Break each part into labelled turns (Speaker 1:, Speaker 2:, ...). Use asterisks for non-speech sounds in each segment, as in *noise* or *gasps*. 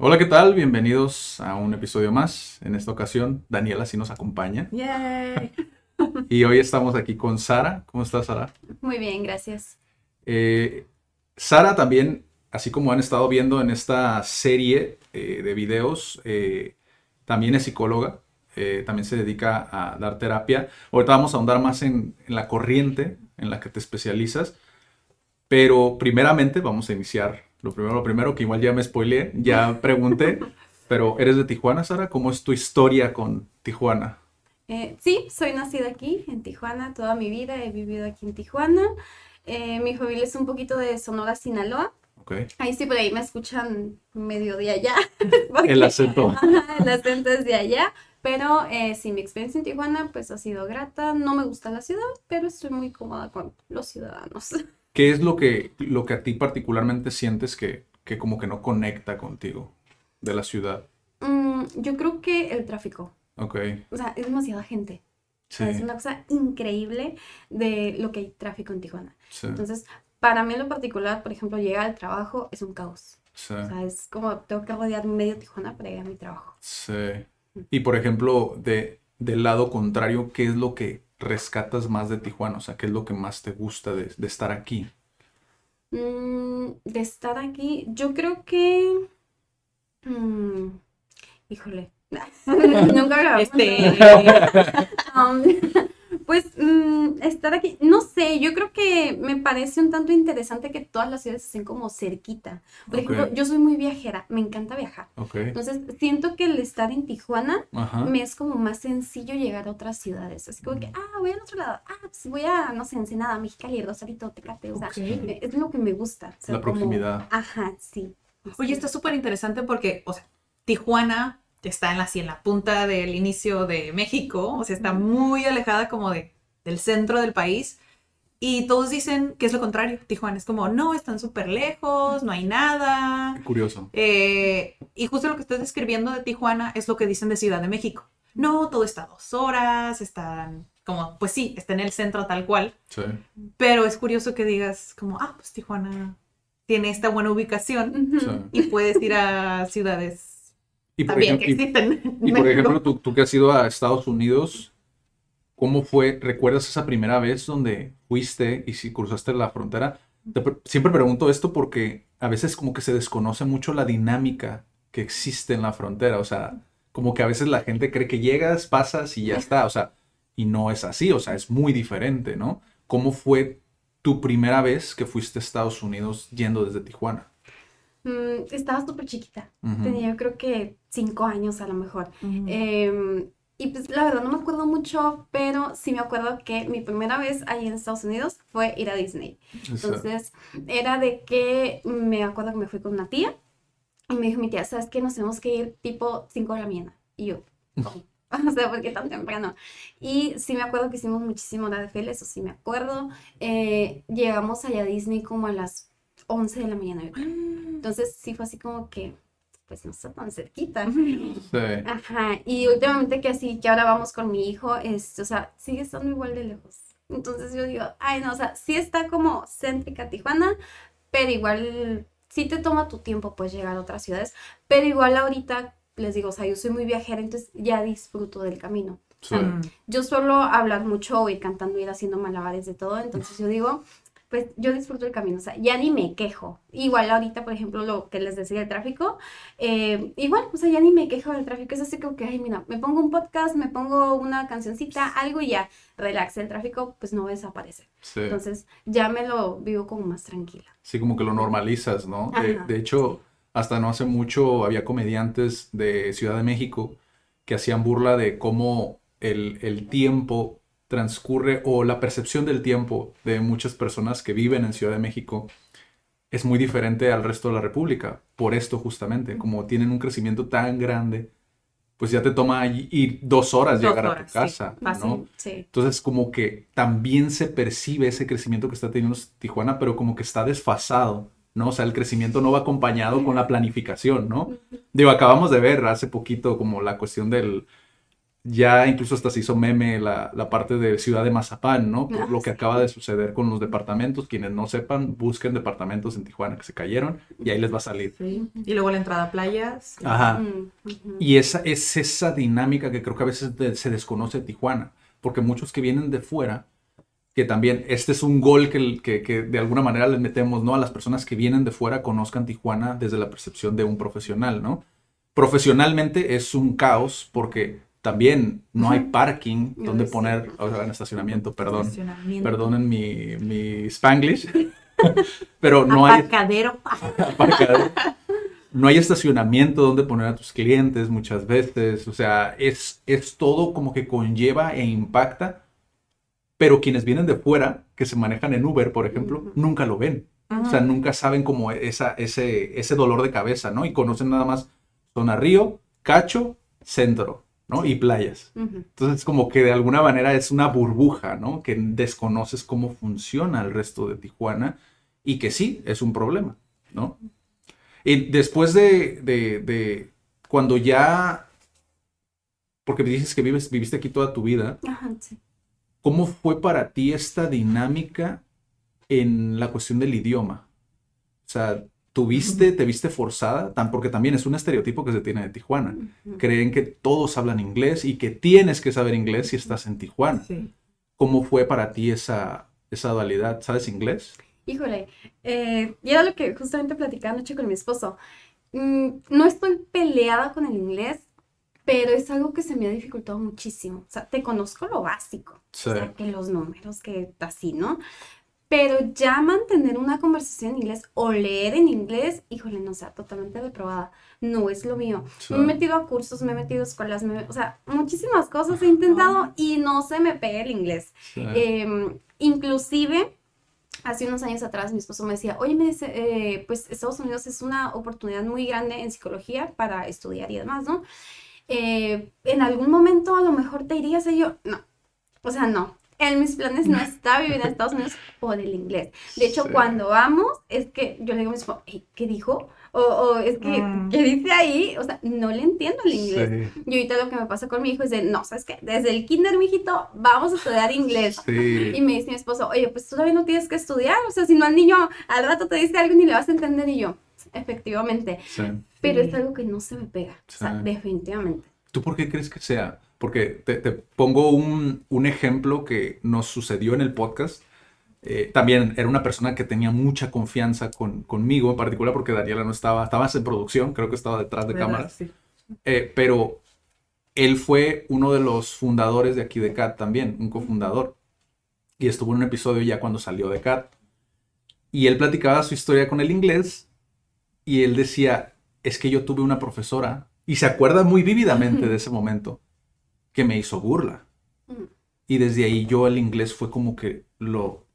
Speaker 1: Hola, ¿qué tal? Bienvenidos a un episodio más. En esta ocasión, Daniela sí nos acompaña.
Speaker 2: Yay. *laughs*
Speaker 1: Y hoy estamos aquí con Sara. ¿Cómo estás, Sara?
Speaker 2: Muy bien, gracias.
Speaker 1: Eh, Sara también, así como han estado viendo en esta serie eh, de videos, eh, también es psicóloga, también se dedica a dar terapia. Ahorita vamos a ahondar más en, en la corriente en la que te especializas, pero primeramente vamos a iniciar lo primero, lo primero, que igual ya me spoileé, ya *laughs* pregunté, pero ¿eres de Tijuana, Sara? ¿Cómo es tu historia con Tijuana?
Speaker 2: Eh, sí, soy nacida aquí, en Tijuana, toda mi vida he vivido aquí en Tijuana. Eh, mi familia es un poquito de Sonora, Sinaloa.
Speaker 1: Ok.
Speaker 2: Ahí sí, por ahí me escuchan medio de allá. *laughs* *laughs* porque-
Speaker 1: El acento.
Speaker 2: Ajá, el acento es de allá. Pero eh, sí, mi experiencia en Tijuana pues ha sido grata. No me gusta la ciudad, pero estoy muy cómoda con los ciudadanos.
Speaker 1: ¿Qué es lo que, lo que a ti particularmente sientes que, que como que no conecta contigo de la ciudad?
Speaker 2: Mm, yo creo que el tráfico.
Speaker 1: Ok,
Speaker 2: O sea, es demasiada gente. O
Speaker 1: sí,
Speaker 2: sea, es una cosa increíble de lo que hay tráfico en Tijuana.
Speaker 1: sí,
Speaker 2: Entonces, para mí en lo particular, por ejemplo, llegar al trabajo es un caos.
Speaker 1: sí,
Speaker 2: O sea, es como tengo que rodear medio Tijuana para llegar a mi trabajo.
Speaker 1: sí. Y por ejemplo, de, del lado contrario, ¿qué es lo que rescatas más de Tijuana? O sea, ¿qué es lo que más te gusta de, de estar aquí?
Speaker 2: Mm, de estar aquí, yo creo que... mm, híjole. *laughs* Nunca había
Speaker 3: Este, *laughs*
Speaker 2: Um, pues mm, estar aquí, no sé, yo creo que me parece un tanto interesante que todas las ciudades estén como cerquita. Por ejemplo, yo soy muy viajera, me encanta viajar.
Speaker 1: Ok,
Speaker 2: Entonces, siento que el estar en Tijuana
Speaker 1: ajá,
Speaker 2: me es como más sencillo llegar a otras ciudades. Así como que, ah, voy al otro lado, ah, pues voy a, no sé, Ensenada, Mexicali, Rosarito, Tecate, o sea, me- es lo que me gusta. o sea,
Speaker 1: La
Speaker 2: como-
Speaker 1: proximidad.
Speaker 2: Ajá, sí.
Speaker 3: Oye, está súper interesante porque, o sea, Tijuana está en la, así en la punta del inicio de México, o sea, está muy alejada como de, del centro del país. Y todos dicen que es lo contrario. Tijuana es como, no, están súper lejos, no hay nada.
Speaker 1: qué curioso.
Speaker 3: Eh, y justo lo que estás describiendo de Tijuana es lo que dicen de Ciudad de México. No, todo está a dos horas, están como, pues sí, está en el centro tal cual.
Speaker 1: Sí,
Speaker 3: Pero es curioso que digas como, ah, pues Tijuana tiene esta buena ubicación
Speaker 1: sí.
Speaker 3: y puedes ir a ciudades
Speaker 1: Y por ejemplo,
Speaker 3: que
Speaker 1: y-
Speaker 3: existen. en
Speaker 1: Y por
Speaker 3: México.
Speaker 1: ejemplo, tú, tú que has ido a Estados Unidos, ¿cómo fue? ¿Recuerdas esa primera vez donde fuiste y si cruzaste la frontera? Te pre- siempre pregunto esto porque a veces como que se desconoce mucho la dinámica que existe en la frontera. O sea, como que a veces la gente cree que llegas, pasas y ya está. O sea, y no es así. O sea, es muy diferente, ¿no? ¿Cómo fue tu primera vez que fuiste a Estados Unidos yendo desde Tijuana?
Speaker 2: Mm, estaba súper chiquita.
Speaker 1: Ujú.
Speaker 2: Tenía yo creo que cinco años a lo mejor. Em, y pues la verdad no me acuerdo mucho, pero sí me acuerdo que mi primera vez ahí en Estados Unidos fue ir a Disney. Entonces era de que me acuerdo que me fui con una tía y me dijo mi tía, ¿sabes qué? Nos tenemos que ir tipo 5 de la mañana. Y yo, *laughs* ¿cómo? *laughs* O sea, ¿por qué tan temprano? Y sí me acuerdo que hicimos muchísimo hora de eso sí me acuerdo. Eh, llegamos allá a Disney como a las 11 de la mañana, creo. Entonces sí fue así como que, pues no está tan cerquita.
Speaker 1: sí.
Speaker 2: Ajá, y últimamente que así, que ahora vamos con mi hijo, es, o sea, sigue estando igual de lejos. Entonces yo digo, ay no, o sea, sí está como céntrica Tijuana, pero igual sí te toma tu tiempo pues llegar a otras ciudades, pero igual ahorita les digo, o sea, yo soy muy viajera, entonces ya disfruto del camino.
Speaker 1: sí.
Speaker 3: Mm.
Speaker 2: Yo suelo hablar mucho ir cantando, ir haciendo malabares de todo, entonces yo digo, pues yo disfruto el camino, o sea, ya ni me quejo. Igual ahorita, por ejemplo, lo que les decía el tráfico, eh, igual, o sea, ya ni me quejo del tráfico, es así como que, ay, mira, me pongo un podcast, me pongo una cancioncita, algo y ya, relax, el tráfico pues no desaparece.
Speaker 1: sí.
Speaker 2: Entonces ya me lo vivo como más tranquila.
Speaker 1: Sí, como que lo normalizas, ¿no? De,
Speaker 2: Ajá,
Speaker 1: de hecho, hasta no hace mucho había comediantes de Ciudad de México que hacían burla de cómo el, el tiempo transcurre o la percepción del tiempo de muchas personas que viven en Ciudad de México es muy diferente al resto de la República. Por esto justamente, como tienen un crecimiento tan grande, pues ya te toma ir dos horas
Speaker 3: Dos
Speaker 1: llegar a tu
Speaker 3: sí.
Speaker 1: casa,
Speaker 3: Fácil.
Speaker 1: ¿no?
Speaker 2: Sí.
Speaker 1: Entonces como que también se percibe ese crecimiento que está teniendo Tijuana, pero como que está desfasado, ¿no? O sea, el crecimiento no va acompañado con la planificación, ¿no? Digo, acabamos de ver hace poquito como la cuestión del... Ya incluso hasta se hizo meme la, la parte de Ciudad de Mazapán, ¿no? Por
Speaker 2: Ah,
Speaker 1: lo que
Speaker 2: sí.
Speaker 1: acaba de suceder con los departamentos. Quienes no sepan, busquen departamentos en Tijuana que se cayeron y ahí les va a salir.
Speaker 3: Sí. Y luego la entrada a playas.
Speaker 1: Ajá.
Speaker 2: Mm.
Speaker 1: Y esa es esa dinámica que creo que a veces de- se desconoce de Tijuana, porque muchos que vienen de fuera, que también este es un gol que, que, que de alguna manera les metemos, ¿no? A las personas que vienen de fuera conozcan Tijuana desde la percepción de un profesional, ¿no? Profesionalmente es un caos porque también no hay parking
Speaker 2: Yo
Speaker 1: donde poner, o sea, en estacionamiento, perdón,
Speaker 3: Estacionamiento.
Speaker 1: perdonen mi, mi spanglish, *laughs* pero no hay *laughs*
Speaker 3: Aparcadero.
Speaker 1: No hay estacionamiento donde poner a tus clientes muchas veces. O sea, es, es todo como que conlleva e impacta. Pero quienes vienen de fuera, que se manejan en Uber, por ejemplo, nunca lo ven. O sea, nunca saben como esa, ese, ese dolor de cabeza, ¿no? Y conocen nada más zona Río, Cacho, Centro, ¿no? Y playas. Entonces, como que de alguna manera es una burbuja, ¿no? Que desconoces cómo funciona el resto de Tijuana y que sí, es un problema, ¿no? Y después de, de- de cuando ya, porque me dices que vives, viviste aquí toda tu vida,
Speaker 2: Ajá, sí.
Speaker 1: ¿cómo fue para ti esta dinámica en la cuestión del idioma? O sea, ¿tuviste, te viste forzada? Tan, porque también es un estereotipo que se tiene de Tijuana creen que todos hablan inglés y que tienes que saber inglés si estás en Tijuana.
Speaker 3: Sí.
Speaker 1: ¿Cómo fue para ti esa, esa dualidad? ¿Sabes inglés?
Speaker 2: Híjole, eh, y era lo que justamente platicaba anoche con mi esposo. Mm, no estoy peleada con el inglés, pero es algo que se me ha dificultado muchísimo. O sea, te conozco lo básico,
Speaker 1: Sí.
Speaker 2: o sea, que los números, que así, ¿no? Pero ya mantener una conversación en inglés o leer en inglés, híjole, no sea totalmente reprobada. No es lo mío.
Speaker 1: Sí.
Speaker 2: Me he metido a cursos, me he metido a escuelas, me- o sea, muchísimas cosas he intentado y no se me pega el inglés.
Speaker 1: Sí.
Speaker 2: Eh, inclusive, hace unos años atrás mi esposo me decía, oye, me dice, eh, pues Estados Unidos es una oportunidad muy grande en psicología para estudiar y demás, ¿no? Eh, en algún momento a lo mejor te irías y yo, no, o sea, no. En mis planes no *laughs* está vivir en Estados Unidos por el inglés. De hecho,
Speaker 1: Sí.
Speaker 2: cuando vamos, es que yo le digo a mi esposo, "Ey, ¿qué dijo? O, o es que,
Speaker 3: Mm.
Speaker 2: ¿qué dice ahí? O sea, no le entiendo el inglés.
Speaker 1: Sí.
Speaker 2: Y ahorita lo que me pasa con mi hijo es de, no, ¿sabes qué? Desde el kinder, mijito, vamos a estudiar inglés. Y
Speaker 1: Sí.
Speaker 2: me dice mi esposo, oye, pues tú todavía no tienes que estudiar, o sea, si no al niño al rato te dice algo y ni le vas a entender y yo, efectivamente, pero es algo que no se me pega, o sea, definitivamente.
Speaker 1: ¿Tú por qué crees que sea? Porque te, te pongo un, un ejemplo que nos sucedió en el podcast. Eh, también era una persona que tenía mucha confianza con, conmigo, en particular porque Daniela no estaba, estabas en producción, creo que estaba detrás de
Speaker 3: ¿Verdad?
Speaker 1: cámaras.
Speaker 3: Sí.
Speaker 1: Eh, pero él fue uno de los fundadores de aquí de CAT también, un cofundador. Y estuvo en un episodio ya cuando salió de CAT. Y él platicaba su historia con el inglés y él decía, es que yo tuve una profesora, y se acuerda muy vívidamente de ese momento, que me hizo burla.
Speaker 2: Mm.
Speaker 1: Y desde ahí yo el inglés fue como que lo... o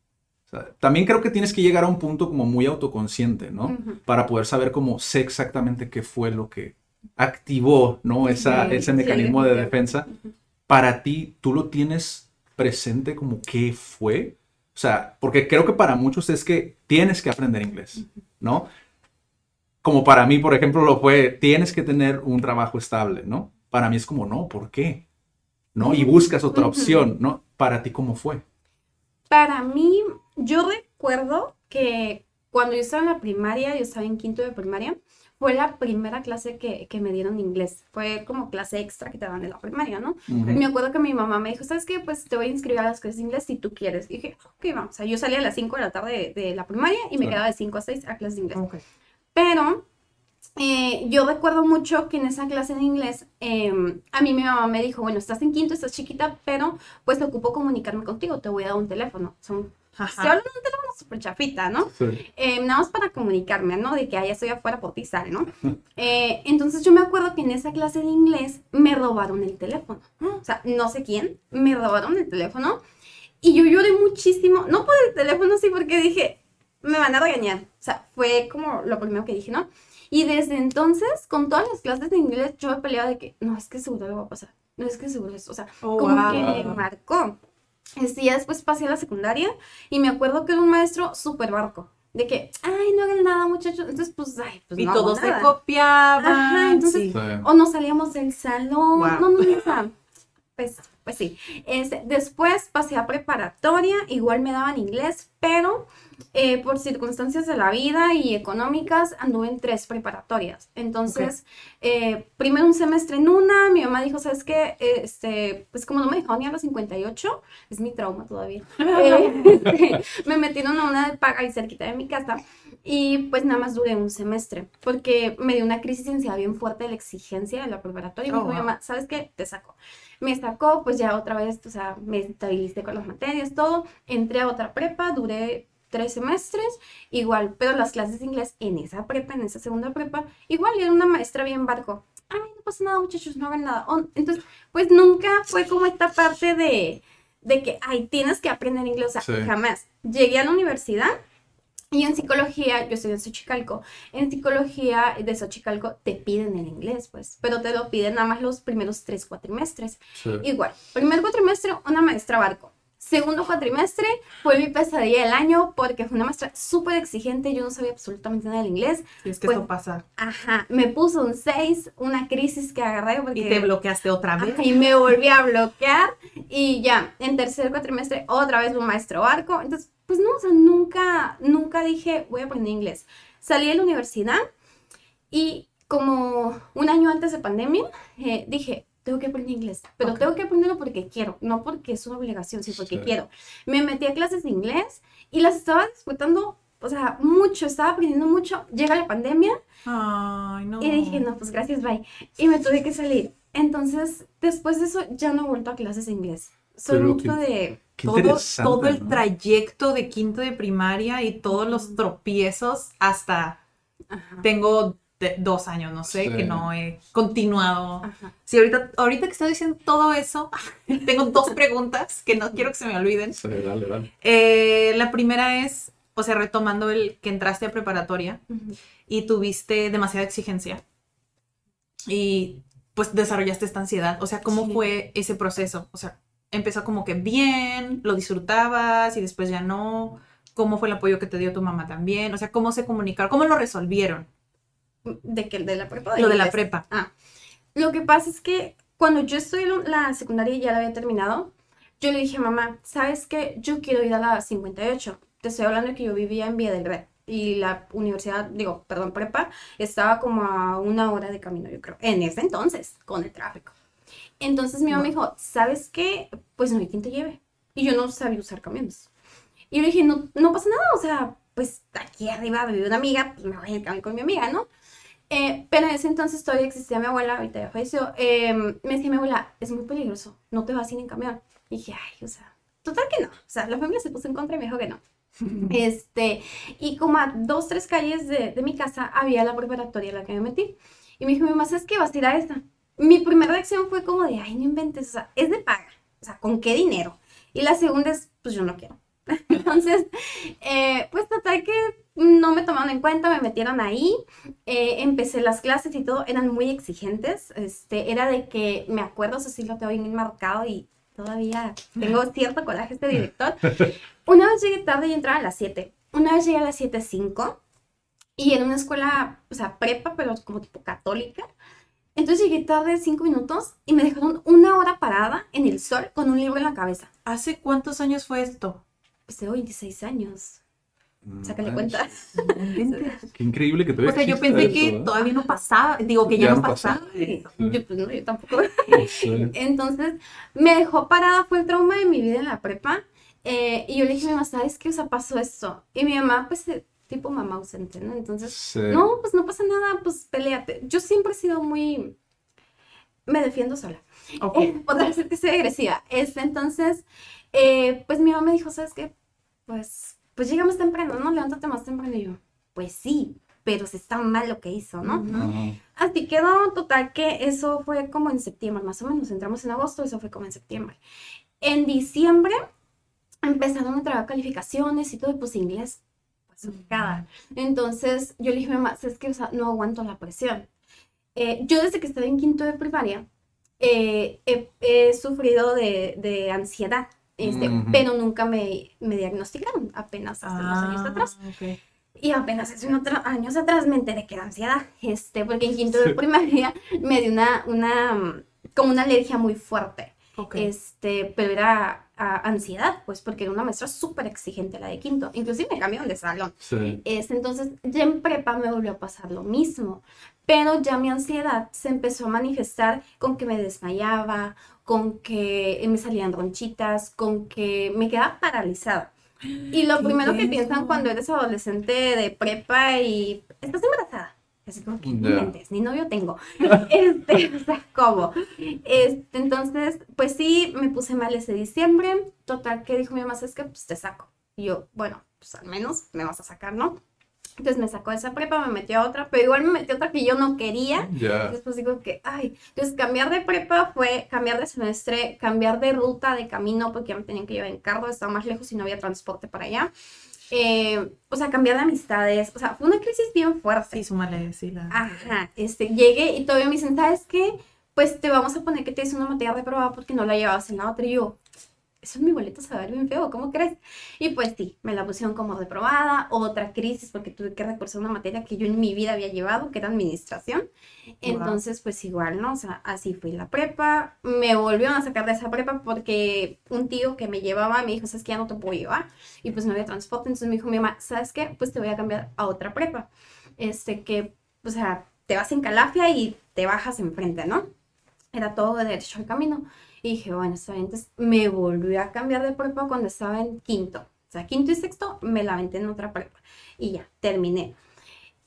Speaker 1: sea, también creo que tienes que llegar a un punto como muy autoconsciente, ¿no? Para poder saber cómo sé exactamente qué fue lo que activó, ¿no? Esa,
Speaker 2: Sí,
Speaker 1: ese
Speaker 2: sí,
Speaker 1: mecanismo de defensa. Para ti, ¿tú lo tienes presente como qué fue? O sea, porque creo que para muchos es que tienes que aprender inglés, ¿no? Como para mí, por ejemplo, lo fue, tienes que tener un trabajo estable, ¿no? Para mí es como, no, ¿por qué? ¿No? Y buscas otra opción, ¿no? Para ti, ¿cómo fue?
Speaker 2: Para mí, yo recuerdo que cuando yo estaba en la primaria, yo estaba en quinto de primaria, fue la primera clase que, que me dieron inglés. Fue como clase extra que te dan en la primaria, ¿no? Me acuerdo que mi mamá me dijo, ¿sabes qué? Pues te voy a inscribir a las clases de inglés si tú quieres. Y dije, ok, vamos. O sea, yo salía a las 5 de la tarde de, de la primaria y me quedaba de 5 a 6 a clases de inglés.
Speaker 3: Ok.
Speaker 2: Pero eh, yo recuerdo mucho que en esa clase de inglés, eh, a mí mi mamá me dijo, bueno, estás en quinto, estás chiquita, pero pues te ocupo comunicarme contigo, te voy a dar un teléfono. Son,
Speaker 3: Ajá.
Speaker 2: estoy hablando de un teléfono súper chafita, ¿no?
Speaker 1: Sí.
Speaker 2: Eh, nada más para comunicarme, ¿no? De que ya estoy afuera por ti, sal, ¿no? *laughs* Eh, entonces yo me acuerdo que en esa clase de inglés me robaron el teléfono. O sea, no sé quién, me robaron el teléfono. Y yo lloré muchísimo, no por el teléfono, sí, porque dije, me van a regañar. O sea, fue como lo primero que dije, ¿no? Y desde entonces, con todas las clases de inglés, yo he peleado de que, no, es que seguro lo va a pasar. No es que seguro es, o sea,
Speaker 3: Oh,
Speaker 2: como
Speaker 3: wow.
Speaker 2: que me marcó. Este, ya después pasé a la secundaria y me acuerdo que era un maestro súper barco. De que, ay, no hagan nada, muchachos. Entonces, pues, ay, pues
Speaker 3: y
Speaker 2: no hago
Speaker 3: todos se copiaban.
Speaker 2: Ajá, entonces-
Speaker 3: sí.
Speaker 2: O nos salíamos del salón.
Speaker 3: Wow.
Speaker 2: No, no, no, pues, pues sí. Este, después pasé a preparatoria, igual me daban inglés, pero eh, por circunstancias de la vida y económicas anduve en tres preparatorias. Entonces, eh, primero un semestre en una, mi mamá dijo, ¿sabes qué? Este, pues como no me dejaron ni a los 58, es mi trauma todavía. *laughs* eh, me metieron a una de paga ahí cerquita de mi casa. Y pues nada más duré un semestre, porque me dio una crisis ansiedad bien fuerte de la exigencia de la preparatoria. Y me
Speaker 3: Oh,
Speaker 2: dijo mi
Speaker 3: wow.
Speaker 2: mamá, ¿sabes qué? Te saco. Me sacó, pues ya otra vez, o sea, me estabilicé con las materias, todo. Entré a otra prepa, duré tres semestres, igual, pero las clases de inglés en esa prepa, en esa segunda prepa, igual, y era una maestra bien barco. Ay, no pasa nada, muchachos, no hagan nada. Entonces, pues nunca fue como esta parte de, de que, ay, tienes que aprender inglés, o sea,
Speaker 1: Sí.
Speaker 2: jamás. Llegué a la universidad y en psicología, yo estoy en Xochicalco, en psicología de Xochicalco te piden el inglés, pues, pero te lo piden nada más los primeros tres cuatrimestres.
Speaker 1: Sí.
Speaker 2: Igual, primer cuatrimestre, una maestra barco. Segundo cuatrimestre fue mi pesadilla del año porque fue una maestra súper exigente, yo no sabía absolutamente nada del inglés.
Speaker 3: Sí, es que
Speaker 2: Pues,
Speaker 3: esto pasa.
Speaker 2: Ajá, me puso un 6, una crisis que agarré porque...
Speaker 3: Y te bloqueaste otra vez.
Speaker 2: Ajá, y me volví a bloquear y ya, en tercer cuatrimestre otra vez un maestro barco. Entonces, pues no, o sea, nunca, nunca dije voy a aprender inglés. Salí de la universidad y como un año antes de pandemia eh, dije, tengo que aprender inglés, pero
Speaker 3: Ok.
Speaker 2: tengo que aprenderlo porque quiero, no porque es una obligación, sino porque
Speaker 1: Sí.
Speaker 2: quiero. Me metí a clases de inglés y las estaba disfrutando, o sea, mucho, estaba aprendiendo mucho. Llega la pandemia
Speaker 3: Ay, no.
Speaker 2: y dije, no, pues gracias, bye. Y me tuve que salir. Entonces, después de eso, ya no he vuelto a clases de inglés. Soy
Speaker 1: Pero
Speaker 2: mucho de...
Speaker 3: Todo, todo el
Speaker 1: ¿no?
Speaker 3: trayecto de quinto de primaria y todos los tropiezos hasta
Speaker 2: Ajá,
Speaker 3: tengo de- dos años, no sé,
Speaker 1: Sí.
Speaker 3: que no he continuado.
Speaker 2: ajá.
Speaker 3: Sí, ahorita, ahorita que estoy diciendo todo eso, *laughs* tengo dos preguntas que no quiero que se me olviden.
Speaker 1: Sí, dale, dale.
Speaker 3: Eh, la primera es, o sea, retomando el que entraste a preparatoria y tuviste demasiada exigencia y pues desarrollaste esta ansiedad. O sea, ¿cómo
Speaker 2: Sí.
Speaker 3: fue ese proceso? O sea, empezó como que bien, lo disfrutabas y después ya no. ¿Cómo fue el apoyo que te dio tu mamá también? O sea, ¿cómo se comunicaron? ¿Cómo lo resolvieron?
Speaker 2: ¿De que ¿De la prepa?
Speaker 3: Lo de la prepa.
Speaker 2: Ah, lo que pasa es que cuando yo estoy en la secundaria y ya la había terminado, yo le dije a mamá, ¿sabes qué? Yo quiero ir a la 58. Te estoy hablando de que yo vivía en Vía del Red y la universidad, digo, perdón, prepa, estaba como a una hora de camino, yo creo, en ese entonces, con el tráfico. Entonces mi mamá me dijo, ¿sabes qué? Pues no hay quien te lleve. Y yo no sabía usar camiones. Y yo le dije, no, no pasa nada, o sea, pues aquí arriba vive una amiga, pues me voy el camión con mi amiga, ¿no? Eh, pero en ese entonces todavía existía mi abuela, ahorita ya falleció. eh, me decía mi abuela, es muy peligroso, no te vas ir en camión. Y dije, ay, o sea, total que no. O sea, la familia se puso en contra y me dijo que no. *laughs* Este, y como a dos, tres calles de, de mi casa había la preparatoria en la que me metí. Y me dijo, mi mamá, ¿sabes qué? Vas a ir a esta. Mi primera reacción fue como de, ay, no inventes, o sea, es de paga. O sea, ¿con qué dinero? Y la segunda es, pues yo no quiero. *laughs* Entonces, eh, pues total que no me tomaron en cuenta, me metieron ahí, eh, empecé las clases y todo, eran muy exigentes, este, era de que, me acuerdo, eso sí lo tengo bien marcado y todavía tengo *laughs* cierto coraje este director. Una vez llegué tarde y entraba a las 7, una vez llegué a las 7.05 y era una escuela, o sea, prepa, pero como tipo católica. Entonces llegué tarde 5 minutos y me dejaron una hora parada en el sol con un libro en la cabeza.
Speaker 3: ¿Hace cuántos años fue esto?
Speaker 2: Pues tengo 26 años. Sácale
Speaker 1: Mm,
Speaker 2: cuenta.
Speaker 1: Qué increíble que
Speaker 3: O
Speaker 1: todavía
Speaker 3: sea, yo pensé que
Speaker 1: ¿eh?
Speaker 3: todavía no pasaba, digo que ya,
Speaker 1: Ya
Speaker 3: no
Speaker 1: no
Speaker 3: pasaba.
Speaker 1: pasaba.
Speaker 2: Sí,
Speaker 1: Sí.
Speaker 2: Yo, pues, no, yo tampoco. *laughs*
Speaker 1: Sí. *laughs*
Speaker 2: Entonces, me dejó parada, fue el trauma de mi vida en la prepa. eh, y yo le dije a mi mamá, ¿sabes qué? O sea, pasó esto. Y mi mamá, pues, eh, tipo mamá ausente, ¿no? Entonces,
Speaker 1: Sí.
Speaker 2: no, pues no pasa nada, pues peleate. Yo siempre he sido muy... Me defiendo sola.
Speaker 3: Ok.
Speaker 2: Eh, podrá ser que sea agresiva. Este, entonces, eh, pues mi mamá me dijo, ¿sabes qué? Pues, pues llega más temprano, ¿no? Levántate más temprano. Y yo, pues sí, pero se está mal lo que hizo, ¿no? Así quedó, total que eso fue como en septiembre, más o menos. Entramos en agosto, eso fue como en septiembre. En diciembre empezaron a traer calificaciones y todo, pues inglés, pues desubicada. Entonces yo le dije, mamá, es que o sea, no aguanto la presión. Eh, yo desde que estaba en quinto de primaria eh, he, he sufrido de, de ansiedad, este,
Speaker 1: Ujú.
Speaker 2: pero nunca me, me diagnosticaron, apenas hace unos años
Speaker 3: Ah,
Speaker 2: atrás.
Speaker 3: ok.
Speaker 2: Y apenas hace unos años atrás me enteré que era ansiedad, este, porque en quinto de primaria me dio una, una, como una alergia muy fuerte,
Speaker 3: Ok.
Speaker 2: este, pero era ah, ansiedad, pues porque era una maestra súper exigente la de quinto, inclusive me cambiaron de salón.
Speaker 1: Sí.
Speaker 2: Es, entonces, ya en prepa me volvió a pasar lo mismo, pero ya mi ansiedad se empezó a manifestar con que me desmayaba, con que me salían ronchitas, con que me quedaba paralizada. Y lo *gasps* primero que piensan cuando eres adolescente de prepa y estás embarazada. Así como que, no
Speaker 1: Ya.
Speaker 2: inventes, ni novio tengo. *laughs* Este, o sea, ¿cómo? Este, entonces, pues sí, me puse mal ese diciembre. Total, que dijo mi mamá, es que pues te saco. Y yo, bueno, pues al menos me vas a sacar, ¿no? Entonces me sacó de esa prepa, me metió a otra, pero igual me metió a otra que yo no quería.
Speaker 1: Ya.
Speaker 2: Después digo que, ay, entonces cambiar de prepa fue cambiar de semestre, cambiar de ruta, de camino, porque ya me tenían que llevar en carro, estaba más lejos y no había transporte para allá. Eh, o sea, cambiar de amistades, o sea, fue una crisis bien fuerte.
Speaker 3: Sí, súmale, sí. La...
Speaker 2: Ajá, este, llegué y todavía me dicen, ¿sabes qué? Pues te vamos a poner que te hice una materia reprobada porque no la llevabas en la otra. Y yo, eso es mi boleto a ver bien feo, ¿cómo crees? Y pues sí, me la pusieron como reprobada, otra crisis porque tuve que recursar una materia que yo en mi vida había llevado, que era administración. Entonces, pues igual, ¿no? O sea, así fui la prepa. Me volvieron a sacar de esa prepa porque un tío que me llevaba me dijo, ¿sabes qué? Ya no te puedo llevar. Y pues no había transporte. Entonces me dijo mi mamá, ¿sabes qué? Pues te voy a cambiar a otra prepa. Este, que, o sea, te vas en Calafia y te bajas enfrente, ¿no? Era todo de derecho al camino. Y dije, bueno, está bien. Entonces me volví a cambiar de prepa cuando estaba en quinto. O sea, quinto y sexto me la aventé en otra prepa. Y ya, terminé.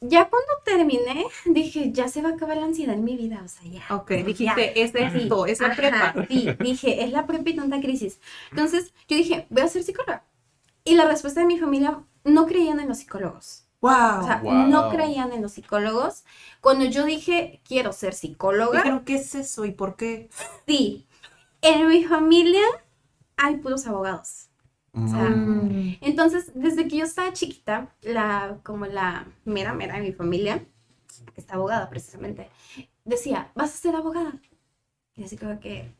Speaker 2: Ya cuando terminé, dije, ya se va a acabar la ansiedad en mi vida. O sea, ya.
Speaker 3: Ok, dijiste, es esto, es la prepa.
Speaker 2: Sí, dije, es la prepa y tanta crisis. Entonces, yo dije, voy a ser psicóloga. Y la respuesta de mi familia, no creían en los psicólogos.
Speaker 3: Wow.
Speaker 2: O sea,
Speaker 1: Wow.
Speaker 2: no creían en los psicólogos. Cuando yo dije, quiero ser psicóloga,
Speaker 3: Dijeron, ¿qué es eso y por qué?
Speaker 2: sí, en mi familia hay puros abogados. sea,
Speaker 1: Mm.
Speaker 2: Entonces, desde que yo estaba chiquita, la, como la mera mera de mi familia, que está abogada precisamente, decía, vas a ser abogada. Y así como que,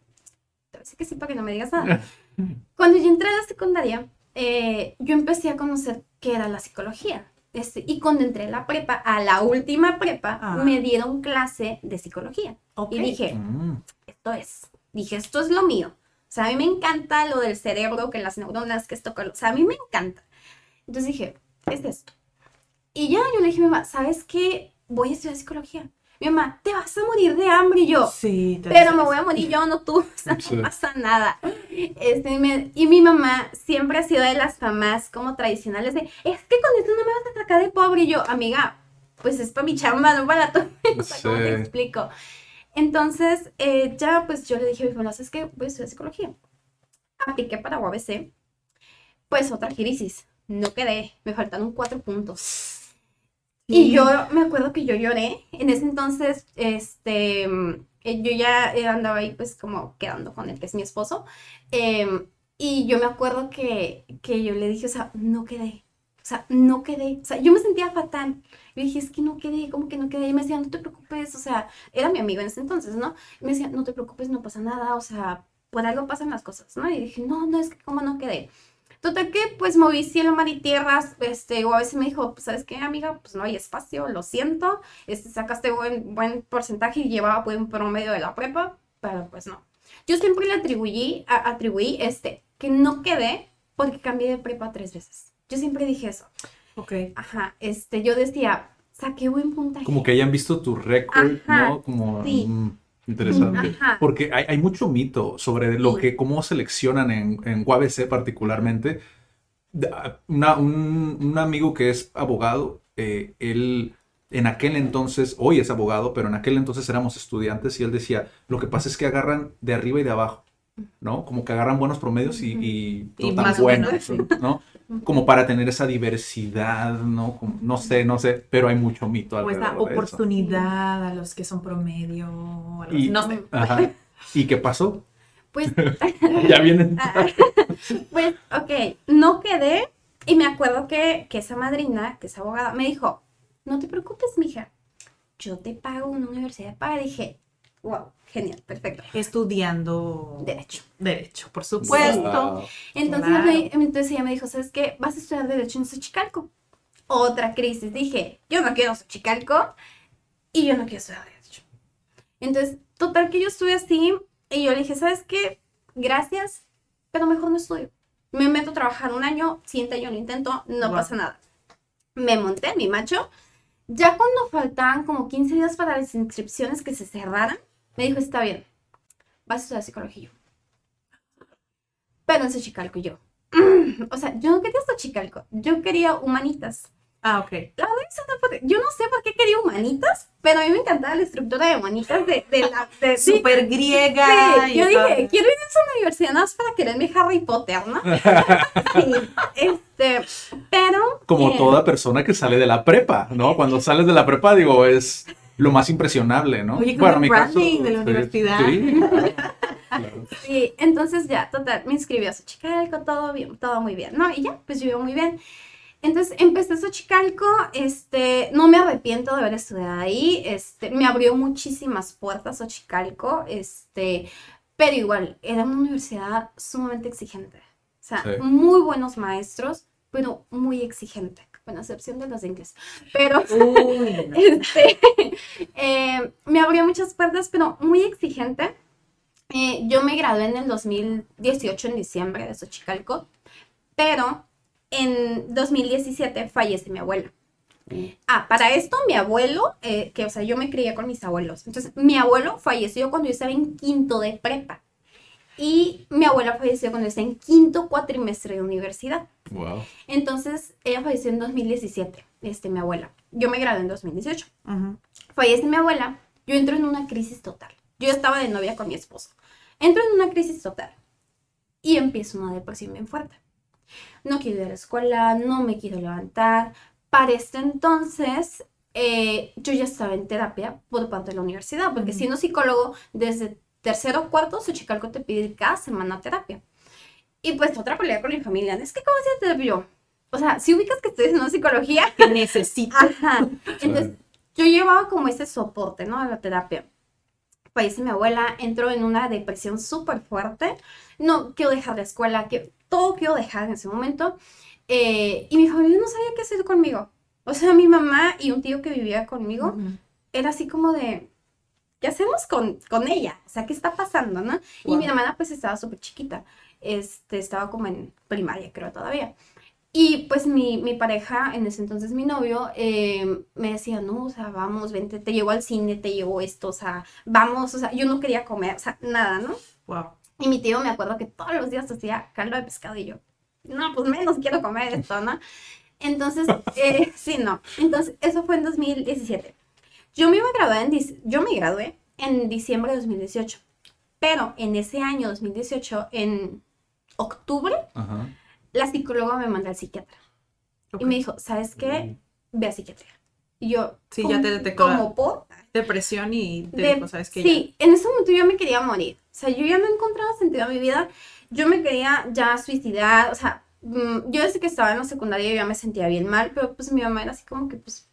Speaker 2: te voy que sí para que no me digas nada. *laughs* Cuando yo entré a la secundaria, eh, yo empecé a conocer qué era la psicología. Este, y cuando entré a la prepa, a la última prepa,
Speaker 3: Ah.
Speaker 2: me dieron clase de psicología.
Speaker 3: Ok.
Speaker 2: Y dije,
Speaker 1: Mm.
Speaker 2: esto es. Dije, esto es lo mío. O sea, a mí me encanta lo del cerebro, que las neuronas, que esto, que lo- o sea, a mí me encanta. Entonces dije, es esto. Y ya yo le dije a mi mamá, ¿sabes qué? Voy a estudiar psicología. Mi mamá, te vas a morir de hambre y yo.
Speaker 3: Sí, te
Speaker 2: Pero me voy a morir yo, no tú, *laughs* o sea,
Speaker 1: Sí.
Speaker 2: no pasa nada. Este, me- y mi mamá siempre ha sido de las mamás como tradicionales de, es que con esto no me vas a sacar de pobre. Y yo, amiga, pues es para mi chamba, no para tú. *laughs* o sea, ¿cómo te explico? Entonces, eh, ya pues yo le dije mamá, es que voy a estudiar psicología. Apliqué para UABC. Pues otra crisis. No quedé, me faltaron cuatro puntos. Y yo me acuerdo que yo lloré. En ese entonces, este, eh, yo ya eh, andaba ahí pues como quedando con el que es mi esposo. Em, y yo me acuerdo que, que yo le dije, o sea, no quedé. O sea, no quedé. O sea, yo me sentía fatal. Yo dije, es que no quedé, ¿cómo que no quedé? Y me decía, no te preocupes. O sea, era mi amigo en ese entonces, ¿no? Y me decía, no te preocupes, no pasa nada. O sea, por algo pasan las cosas, ¿no? Y dije, no, no, es que cómo no quedé. Total que pues moví cielo, mar y tierras, este, o a veces me dijo, pues, ¿sabes qué, amiga? Pues no hay espacio, lo siento, este, sacaste buen, buen porcentaje y llevaba buen promedio de la prepa, pero pues no. Yo siempre le atribuí, a- atribuí, este, que no quedé porque cambié de prepa tres veces. Yo siempre dije eso.
Speaker 3: Ok.
Speaker 2: Ajá, este, yo decía, saqué buen puntaje.
Speaker 1: Como que hayan visto tu récord,
Speaker 2: Ajá,
Speaker 1: ¿no? Como
Speaker 2: sí.
Speaker 1: mm, interesante.
Speaker 2: Ajá.
Speaker 1: Porque hay, hay mucho mito sobre lo
Speaker 2: Sí.
Speaker 1: que, cómo seleccionan en, en UABC particularmente. Una- un, un amigo que es abogado, eh, él en aquel entonces, hoy es abogado, pero en aquel entonces éramos estudiantes y él decía, lo que pasa es que agarran de arriba y de abajo, ¿no? Como que agarran buenos promedios y, y
Speaker 3: Y
Speaker 1: tan buenos,
Speaker 3: menos.
Speaker 1: ¿no? Como para tener esa diversidad, ¿no? Como- no sé, no sé, pero hay mucho mito alrededor de eso.
Speaker 3: oportunidad a los que son promedio. a los-
Speaker 1: Y-
Speaker 3: no sé.
Speaker 1: Ajá. ¿Y qué pasó?
Speaker 2: Pues *laughs*
Speaker 1: Ya vienen. *laughs*
Speaker 2: Pues, ok, no quedé y me acuerdo que, que esa madrina, que esa abogada, me dijo, no te preocupes, mija, yo te pago una universidad de paga. Dije, wow, genial, perfecto.
Speaker 3: Estudiando
Speaker 2: Derecho.
Speaker 3: Derecho, por supuesto.
Speaker 1: Wow.
Speaker 2: Entonces,
Speaker 3: Claro.
Speaker 2: me- entonces ella me dijo, ¿sabes qué? Vas a estudiar Derecho en Xochicalco. Otra crisis. Dije, yo no quiero Xochicalco y yo no quiero estudiar Derecho. Entonces, total que yo estuve así y yo le dije, ¿sabes qué? Gracias, pero mejor no estudio. Me meto a trabajar un año, siguiente año lo intento, no
Speaker 3: Wow.
Speaker 2: pasa nada. Me monté en mi macho. Ya cuando faltaban como 15 días para las inscripciones que se cerraran, me dijo, está bien, vas a estudiar psicología. Y yo, pero en Xochicalco y yo. *clears throat* O sea, yo no quería Xochicalco, yo quería humanitas.
Speaker 3: Ah, ok.
Speaker 2: La no yo no sé por qué quería humanitas, pero a mí me encantaba la estructura de humanitas de, de la... de- sí,
Speaker 3: Súper griega.
Speaker 2: sí,
Speaker 3: y
Speaker 2: yo
Speaker 3: todo.
Speaker 2: dije, quiero ir a esa universidad nada más para quererme Harry Potter, ¿no? *laughs* Sí, este, pero...
Speaker 1: Como
Speaker 2: eh,
Speaker 1: toda persona que sale de la prepa, ¿no? Cuando sales de la prepa, digo, es lo más impresionable, ¿no?
Speaker 3: Oye, qué buen branding de la
Speaker 1: sí,
Speaker 3: universidad.
Speaker 1: Sí, *laughs* claro.
Speaker 2: Sí, entonces ya, total, me inscribí a Xochicalco, todo bien, todo muy bien, ¿no? Y ya, pues yo muy bien. Entonces empecé Xochicalco, este, no me arrepiento de haber estudiado ahí, este, me abrió muchísimas puertas Xochicalco, este, pero igual, era una universidad sumamente exigente, o sea,
Speaker 1: Sí.
Speaker 2: muy buenos maestros, pero muy exigente, con excepción de los de inglés, pero...
Speaker 3: Uy, no. *laughs*
Speaker 2: Este, eh, me abrió muchas puertas, pero muy exigente. Eh, yo me gradué en el 2018, en diciembre de Xochicalco, pero en 2017 fallece mi abuela. Ah, para esto mi abuelo, eh, que o sea, yo me crié con mis abuelos. Entonces, mi abuelo falleció cuando yo estaba en quinto de prepa. Y mi abuela falleció cuando estaba en quinto cuatrimestre de universidad.
Speaker 1: Wow.
Speaker 2: Entonces, ella falleció en 2017, este, mi abuela. Yo me gradué en 2018
Speaker 3: Ujú.
Speaker 2: fallece mi abuela, yo entro en una crisis total. Yo estaba de novia con mi esposo. Entro en una crisis total y empiezo una depresión bien fuerte. No quiero ir a la escuela, no me quiero levantar. Para este entonces, eh, yo ya estaba en terapia por parte de la universidad, porque
Speaker 3: Ujú.
Speaker 2: siendo psicólogo, desde tercero o cuarto, Xochicalco te pide cada semana terapia. Y pues otra pelea con mi familia, es que ¿cómo hacía terapia? Yo, O sea, si ubicas que estoy haciendo psicología, *laughs*
Speaker 3: Que necesito.
Speaker 2: Ajá. Entonces, yo llevaba como ese soporte, ¿no? A la terapia. Fallece mi abuela, entró en una depresión súper fuerte. No quiero dejar la escuela, que todo quiero dejar en ese momento. Eh, y mi familia no sabía qué hacer conmigo. O sea, mi mamá y un tío que vivía conmigo
Speaker 3: Ujú.
Speaker 2: era así como de, ¿qué hacemos con, con ella? O sea, ¿qué está pasando, no? Y mi
Speaker 3: Wow.
Speaker 2: hermana pues estaba súper chiquita, este, estaba como en primaria creo todavía. Y pues mi, mi pareja, en ese entonces mi novio, eh, me decía, no, o sea, vamos, vente, te llevo al cine, te llevo esto, o sea, vamos, o sea, yo no quería comer, o sea, nada, ¿no?
Speaker 3: Wow.
Speaker 2: Y mi tío me acuerdo que todos los días hacía caldo de pescado y yo, no, pues menos quiero comer esto, ¿no? Entonces, *laughs* eh, sí, no. Entonces, eso fue en 2017. Yo me iba a graduar en, yo me gradué en diciembre de 2018, pero en ese año 2018, en octubre,
Speaker 1: Ajá.
Speaker 2: la psicóloga me mandó al psiquiatra
Speaker 3: Ok.
Speaker 2: y me dijo, ¿sabes qué? Ve a psiquiatría. Y yo,
Speaker 3: Sí, ya te
Speaker 2: ¿cómo-
Speaker 3: detectó
Speaker 2: ¿Cómo por?
Speaker 3: Depresión y te
Speaker 2: de-
Speaker 3: dijo, ¿sabes qué?
Speaker 2: sí, en ese momento yo me quería morir. O sea, yo ya no encontraba sentido a mi vida. Yo me quería ya suicidar. O sea, mm, yo desde que estaba en la secundaria yo ya me sentía bien mal, pero pues mi mamá era así como que, pues,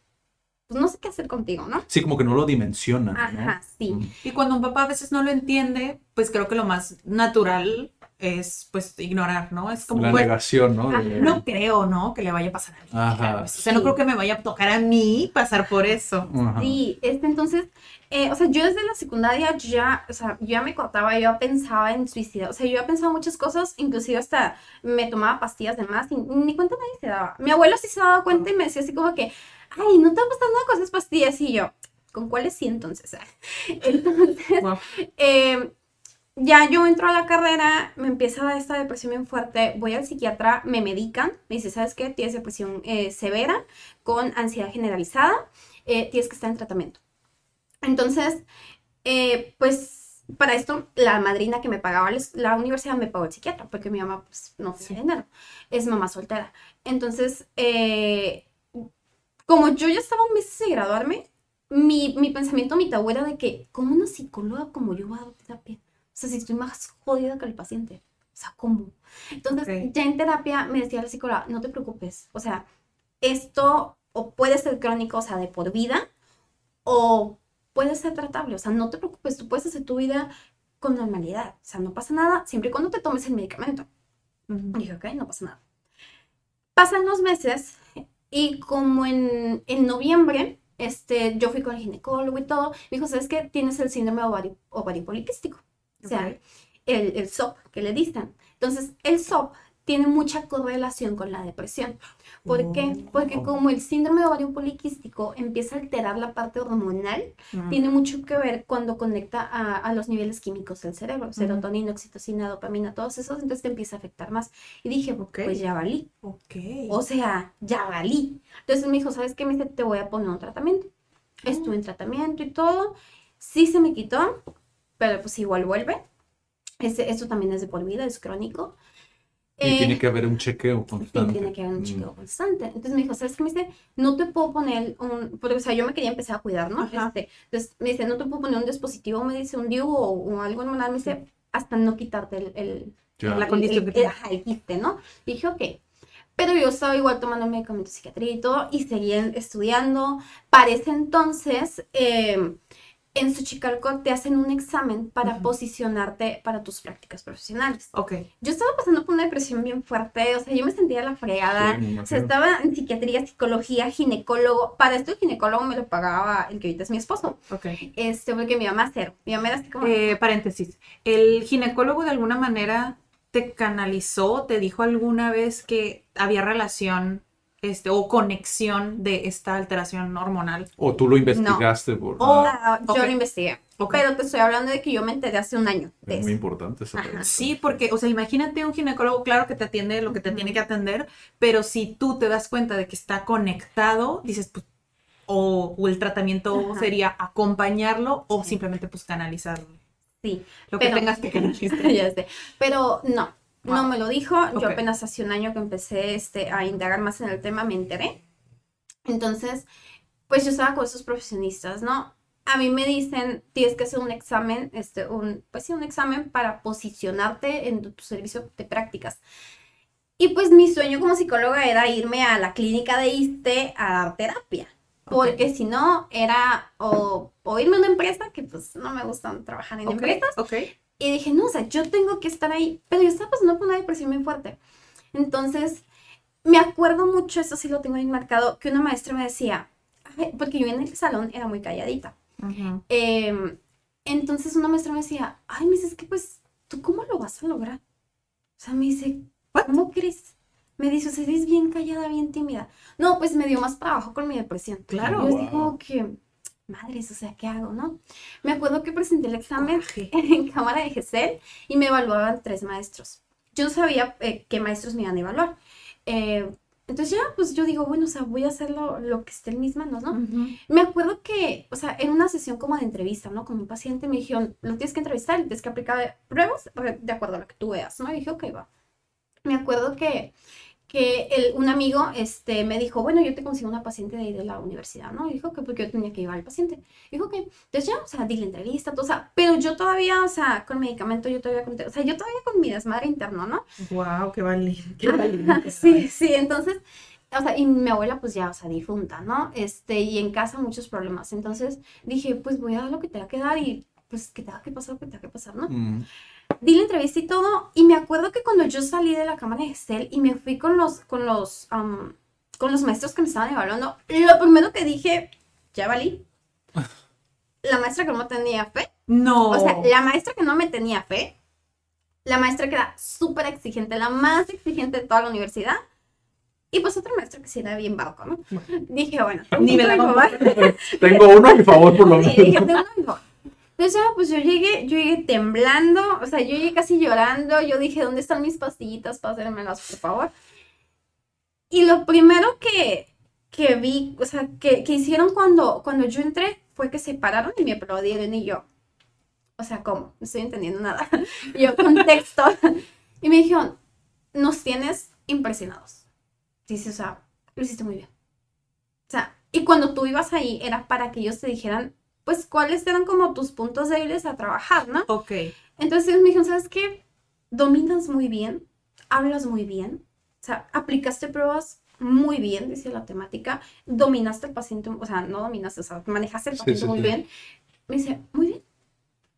Speaker 2: pues no sé qué hacer contigo, ¿no?
Speaker 1: Sí, como que no lo dimensiona. ¿no?
Speaker 2: Ajá, sí.
Speaker 1: Mm.
Speaker 3: Y cuando un papá a veces no lo entiende, pues creo que lo más natural es pues ignorar, ¿no? Es como,
Speaker 1: La
Speaker 3: pues,
Speaker 1: negación, ¿no? De-
Speaker 3: no creo, ¿no? Que le vaya a pasar a mí.
Speaker 1: Ajá.
Speaker 3: Pues, o sea, no creo que me vaya a tocar a mí pasar por eso.
Speaker 1: Ajá.
Speaker 2: Sí, este, entonces, eh, o sea, yo desde la secundaria ya, o sea, yo ya me cortaba, yo ya pensaba en suicidar, o sea, yo ya pensaba muchas cosas, inclusive hasta me tomaba pastillas de más y ni cuenta nadie se daba. Mi abuelo sí se daba cuenta y me decía así como que, ay, no te va pasando nada con esas pastillas y yo, ¿con cuáles sí entonces? *laughs* Entonces,
Speaker 3: Wow.
Speaker 2: eh, ya yo entro a la carrera, me empieza a dar esta depresión bien fuerte, voy al psiquiatra, me medican, me dice, ¿sabes qué? Tienes depresión eh, severa con ansiedad generalizada, eh, tienes que estar en tratamiento. Entonces, eh, pues para esto la madrina que me pagaba la universidad me pagó el psiquiatra, porque mi mamá pues no tenía dinero, es mamá soltera. Entonces, eh, como yo ya estaba meses de graduarme, mi, mi pensamiento, mi tabú era de que, como una psicóloga como yo va a dar terapia? O sea, si estoy más jodida que el paciente. O sea, ¿cómo? Entonces, ya en terapia me decía la psicóloga, no te preocupes, o sea, esto o puede ser crónico, o sea, de por vida, o puede ser tratable, o sea, no te preocupes, tú puedes hacer tu vida con normalidad, o sea, no pasa nada, siempre y cuando te tomes el medicamento. Dije, ok, no pasa nada. Pasan los meses y como en, en noviembre, este, yo fui con el ginecólogo y todo, me dijo, ¿sabes qué? Tienes el síndrome ovario, ovario poliquístico. O sea, el, el SOP que le dicen. Entonces, el SOP tiene mucha correlación con la depresión. ¿Por qué? Porque
Speaker 1: Oh.
Speaker 2: como el síndrome de ovario poliquístico empieza a alterar la parte hormonal, tiene mucho que ver cuando conecta a, a los niveles químicos del cerebro, serotonina, oxitocina, dopamina, todos esos, entonces te empieza a afectar más. Y dije,
Speaker 3: Ok.
Speaker 2: pues ya valí,
Speaker 3: Ok.
Speaker 2: o sea, ya valí. Entonces me dijo, ¿sabes qué? Me dice, te voy a poner un tratamiento. Estuve en tratamiento y todo, sí se me quitó, pero pues igual vuelve. Ese, esto también es de por vida, es crónico.
Speaker 1: Y
Speaker 2: Eh,
Speaker 1: tiene que haber un chequeo constante.
Speaker 2: tiene que haber un
Speaker 1: Mm.
Speaker 2: chequeo constante. Entonces me dijo, ¿sabes qué? Me dice, no te puedo poner un, porque, o sea, yo me quería empezar a cuidar, ¿no? Este, entonces me dice, no te puedo poner un dispositivo, me dice, un DIU o, o algo hormonal, me dice, hasta no quitarte el, el,
Speaker 1: Ya.
Speaker 3: La condición
Speaker 2: el-
Speaker 3: que
Speaker 2: el- ajá, el quiste, ¿no? Dije, ok. Pero yo estaba igual tomando medicamentos psiquiatría y todo, y seguía estudiando. Para ese entonces, eh, en Xochicalco te hacen un examen para posicionarte para tus prácticas profesionales.
Speaker 3: Ok.
Speaker 2: Yo estaba pasando por una depresión bien fuerte, o sea, yo me sentía la fregada.
Speaker 1: Sí,
Speaker 2: o sea, estaba en psiquiatría, psicología, ginecólogo. Para esto el ginecólogo me lo pagaba el que ahorita es mi esposo.
Speaker 3: Ok.
Speaker 2: Este, porque mi mamá cero. Mi mamá era así como...
Speaker 3: Eh, paréntesis. ¿El ginecólogo de alguna manera te canalizó, te dijo alguna vez que había relación este, o conexión de esta alteración hormonal?
Speaker 1: O tú lo investigaste por...
Speaker 3: Oh,
Speaker 2: Ah, yo lo investigué.
Speaker 3: Ok.
Speaker 2: Pero te estoy hablando de que yo me enteré hace un año de
Speaker 1: es muy
Speaker 2: eso.
Speaker 1: importante pregunta.
Speaker 3: Sí, porque, o sea, imagínate un ginecólogo, claro que te atiende lo que te tiene que atender, pero si tú te das cuenta de que está conectado, dices, pues, o, o el tratamiento sería acompañarlo o
Speaker 2: Sí.
Speaker 3: simplemente pues canalizar
Speaker 2: Sí,
Speaker 3: lo que tengas que *laughs* canalizar.
Speaker 2: ya sé. Pero no, no me lo dijo.
Speaker 3: Ok.
Speaker 2: Yo apenas hace un año que empecé este, a indagar más en el tema, me enteré. Entonces, pues yo estaba con esos profesionistas, ¿no? A mí me dicen, tienes que hacer un examen, este, un, pues sí, un examen para posicionarte en tu, tu servicio de prácticas. Y pues mi sueño como psicóloga era irme a la clínica de ISTE a dar terapia. Porque si no, era o, o irme a una empresa, que pues no me gusta trabajar en
Speaker 3: Ok,
Speaker 2: empresas,
Speaker 3: ok.
Speaker 2: Y dije, no, o sea, yo tengo que estar ahí. Pero yo estaba pasando por una depresión muy fuerte. Entonces, me acuerdo mucho, eso sí lo tengo bien marcado, que una maestra me decía, porque yo en el salón era muy calladita. Eh, entonces una maestra me decía, ay, me dice, es que pues, ¿tú cómo lo vas a lograr? O sea, me dice,
Speaker 3: What?
Speaker 2: ¿cómo crees? Me dice, o sea, eres bien callada, bien tímida. No, pues me dio más trabajo con mi depresión.
Speaker 3: Claro.
Speaker 2: Y yo
Speaker 1: Wow.
Speaker 2: como que, madres, o sea, ¿qué hago, no? Me acuerdo que presenté el examen
Speaker 3: Coraje. *laughs*
Speaker 2: en cámara de GESEL y me evaluaban tres maestros. Yo no sabía eh, qué maestros me iban a evaluar. Eh, entonces ya, pues yo digo, bueno, o sea, voy a hacer lo, que esté en mis manos, ¿no?
Speaker 3: Ujú.
Speaker 2: Me acuerdo que, o sea, en una sesión como de entrevista, ¿no? Con un paciente me dijeron, lo tienes que entrevistar, tienes que aplicar pruebas de acuerdo a lo que tú veas, ¿no? Y dije, ok, va. Me acuerdo que, que el, un amigo este, me dijo, bueno, yo te consigo una paciente de ahí de la universidad, ¿no? Y dijo que porque yo tenía que llevar al paciente. Dijo que, entonces ya, o sea, di la entrevista, todo, o sea, pero yo todavía, o sea, con medicamento, yo todavía, con, o sea, yo todavía con mi desmadre interno, ¿no?
Speaker 3: Wow, qué valiente. Qué valiente. *laughs*
Speaker 2: Sí, sí, entonces, o sea, y mi abuela pues ya, o sea, difunta, ¿no? Este, y en casa muchos problemas. Entonces dije, pues voy a dar lo que tenga que dar y pues que tenga que pasar lo que tenga que pasar, ¿no?
Speaker 1: Mm.
Speaker 2: Di la entrevista y todo, y me acuerdo que cuando yo salí de la cámara de Excel y me fui con los, con los, con los maestros que me estaban evaluando, lo primero que dije, ya valí. *laughs* La maestra que no tenía fe,
Speaker 3: No.
Speaker 2: o sea, la maestra que no me tenía fe, la maestra que era súper exigente, la más exigente de toda la universidad, y pues otra maestra que sí era bien barco, ¿no? Dije, bueno,
Speaker 3: Ni me la *laughs*
Speaker 2: tengo
Speaker 1: uno a mi favor por lo
Speaker 2: Sí,
Speaker 1: menos.
Speaker 2: dije, tengo uno a mi favor. Entonces ya, pues yo llegué, yo llegué temblando, o sea, yo llegué casi llorando, yo dije, ¿dónde están mis pastillitas? Pásamenlas, por favor. Y lo primero que, que vi, o sea, que, que hicieron cuando, cuando yo entré fue que se pararon y me aplaudieron y yo, o sea, ¿cómo? No estoy entendiendo nada. *laughs* Yo, contexto. Y me dijeron, nos tienes impresionados. Dice, o sea, lo hiciste muy bien. O sea, y cuando tú ibas ahí era para que ellos te dijeran, pues, cuáles eran como tus puntos débiles a trabajar, ¿no?
Speaker 3: Ok.
Speaker 2: Entonces ellos me dijeron, ¿sabes qué? dominas muy bien, hablas muy bien, o sea, aplicaste pruebas muy bien, dice la temática, dominaste al paciente, o sea, no dominaste, o sea, manejaste el paciente
Speaker 1: sí,
Speaker 2: muy
Speaker 1: sí.
Speaker 2: bien. Me dice, muy bien.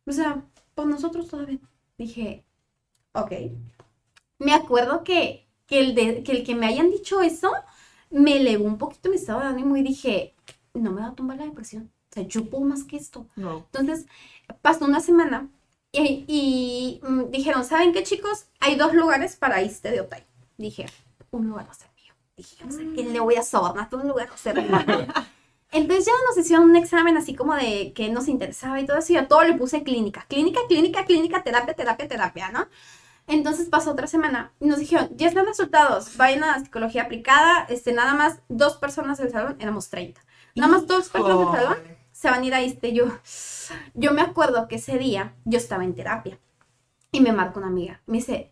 Speaker 2: O sea, por nosotros todo bien. Dije, ok. Me acuerdo que, que, el de, que el que me hayan dicho eso me elevó un poquito mi estado de ánimo y dije, no me va a tumbar la depresión. Sea, yo puedo más que esto.
Speaker 3: No.
Speaker 2: Entonces, pasó una semana y, y, mm, dijeron, ¿saben qué, chicos? Hay dos lugares para ISTE de Otay. Dije, un lugar va a ser mío. Dije, o sea, ¿quién le voy a sobornar? Un lugar va a ser mío. Entonces ya nos hicieron un examen así como de que nos interesaba y todo eso, y a todo le puse clínica, clínica, clínica, clínica, terapia, terapia, terapia, ¿no? Entonces pasó otra semana y nos dijeron, ya están resultados, vayan a psicología aplicada, este, nada más dos personas del salón, éramos 30. Nada más dos personas del salón
Speaker 3: Híjole.
Speaker 2: se van a ir a este. Yo, yo me acuerdo que ese día yo estaba en terapia y me marca una amiga. Me dice,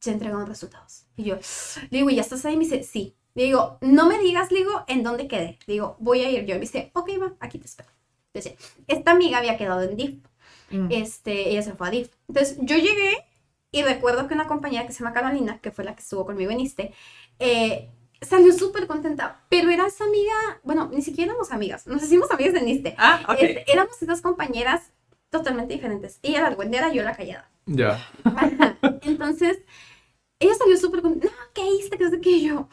Speaker 2: ya entregaron resultados. Y yo, le digo, ¿ya estás ahí? Me dice, sí. Le digo, no me digas, le digo, en dónde quedé. Le digo, voy a ir yo. Me dice, ok, va, aquí te espero. Entonces, esta amiga había quedado en DIF.
Speaker 3: Mm.
Speaker 2: Este, ella se fue a DIF. Entonces, yo llegué y recuerdo que una compañera que se llama Carolina, que fue la que estuvo conmigo en ISTE, eh, salió súper contenta. Pero era esa amiga, bueno, ni siquiera éramos amigas. Nos hicimos amigas en ISTE.
Speaker 3: Ah, ok.
Speaker 2: Este, éramos esas compañeras totalmente diferentes. Ella la argüendera, yo la callada.
Speaker 1: Ya.
Speaker 2: Entonces, ella salió súper con, no, ¿qué hiciste? ¿Qué sé qué? Yo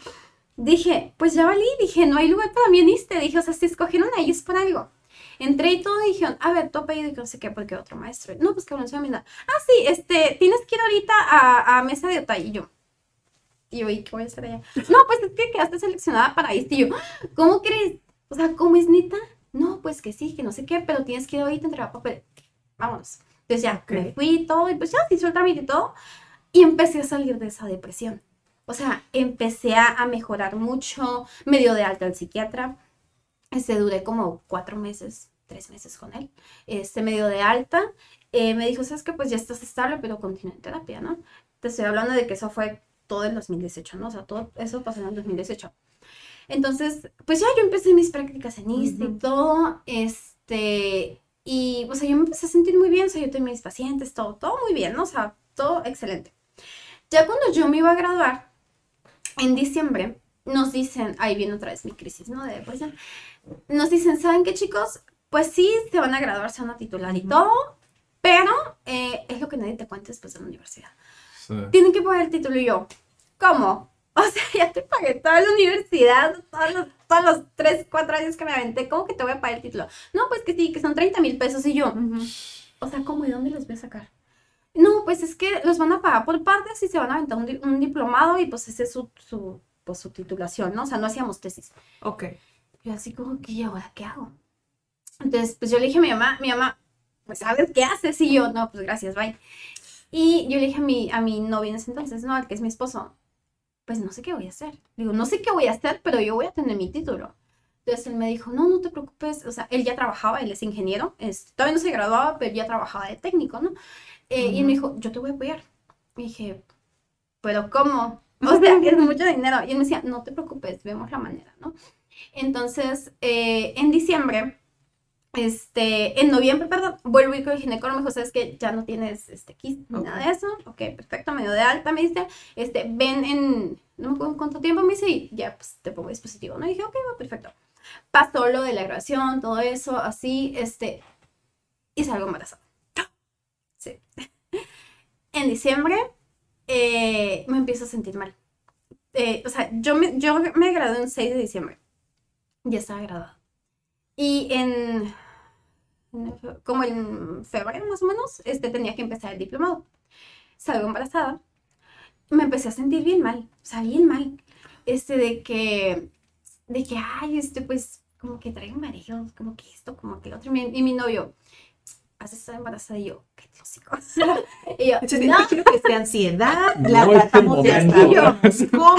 Speaker 2: dije, pues ya valí, dije, no hay lugar para mí en este. Dije, o sea, si escogieron ahí es por algo. Entré y todo y dijeron, a ver, tu apellido y no sé qué, porque otro maestro. No, pues que no se Ah, sí, este, tienes que ir ahorita a, a mesa de Otay. Y yo, y yo, ¿y qué voy a hacer allá? No, pues es que quedaste seleccionada para este. Y yo, ¿cómo crees? O sea, ¿cómo es neta? No, pues que sí, que no sé qué, pero tienes que ir ahorita a entregar papel. Vámonos. Entonces ya, me
Speaker 3: Ok.
Speaker 2: fui y todo, y pues ya se hizo el trámite y todo. Y empecé a salir de esa depresión. O sea, empecé a, mejorar mucho, me dio de alta el psiquiatra. Este, duré como cuatro meses, tres meses con él. Este, me dio de alta. eh, me dijo, sabes que pues ya estás estable, pero continúa en terapia, ¿no? Te estoy hablando de que eso fue todo el 2018, ¿no? O sea, todo eso pasó en el 2018. Entonces, pues ya yo empecé mis prácticas en ISTE y todo, este, y, o sea, yo me empecé a sentir muy bien, o sea, yo tenía mis pacientes, todo, todo muy bien, ¿no? O sea, todo excelente. Ya cuando yo me iba a graduar, en diciembre, nos dicen, ahí viene otra vez mi crisis, ¿no? De depresión. Nos dicen, ¿saben qué, chicos? Pues sí, se van a graduar, se van a titular y todo, pero eh, es lo que nadie te cuenta después de la universidad
Speaker 1: Sí.
Speaker 2: tienen que pagar el título y yo, ¿cómo? O sea, *laughs* ya te pagué toda la universidad, todos los, todos los 3, 4 años que me aventé, ¿cómo que te voy a pagar el título? No, pues que sí, que son 30 mil pesos y yo,
Speaker 3: Ujú.
Speaker 2: o sea, ¿cómo y dónde los voy a sacar? No, pues es que los van a pagar por partes y se van a aventar un, di- un diplomado y pues ese es su, su, pues, su titulación, ¿no? O sea, no hacíamos tesis.
Speaker 3: Ok.
Speaker 2: Yo así como que, ¿y ahora qué hago? Entonces, pues yo le dije a mi mamá, mi mamá, pues ¿sabes qué haces? Y yo, no, pues gracias, bye. Y yo le dije a mi, a mi novio en ese entonces, no, al que es mi esposo, pues no sé qué voy a hacer. Digo, no sé qué voy a hacer, pero yo voy a tener mi título. Entonces él me dijo, no, no te preocupes, o sea, él ya trabajaba, él es ingeniero, es, todavía no se graduaba, pero ya trabajaba de técnico, ¿no? Eh, Y él me dijo, yo te voy a apoyar. Y dije, pero ¿cómo? O sea, *laughs* es mucho dinero. Y él me decía, no te preocupes, vemos la manera, ¿no? Entonces, eh, en diciembre, este, en noviembre, perdón, vuelvo ir con el ginecólogo, me dijo, ¿sabes que Ya no tienes, este, quiste ni nada de eso. Ok, perfecto, me dio de alta, me dice, este, ven en, no me acuerdo en cuánto tiempo, me dice, y ya, pues, te pongo dispositivo, ¿no? Y dije, ok, va, perfecto. Pasó lo de la grabación, todo eso, así, este, y salgo embarazada. Sí. *laughs* En diciembre, eh, me empiezo a sentir mal. Eh, o sea, yo me, yo me gradué el 6 de diciembre. Ya estaba graduada. Y en, como en febrero más o menos, este, tenía que empezar el diplomado. Salgo embarazada. Me empecé a sentir bien mal, o sea, bien mal. Este, de que, de que, ay, este, pues, como que traigo mareos, como que esto, como que lo otro. Y mi, y mi novio, has estado embarazada y yo, qué tóxico. *laughs* *laughs* y yo,
Speaker 3: Entonces,
Speaker 2: no,
Speaker 3: yo quiero que sea ansiedad,
Speaker 1: No
Speaker 3: la tratamos de hasta. *laughs* ¿Cómo?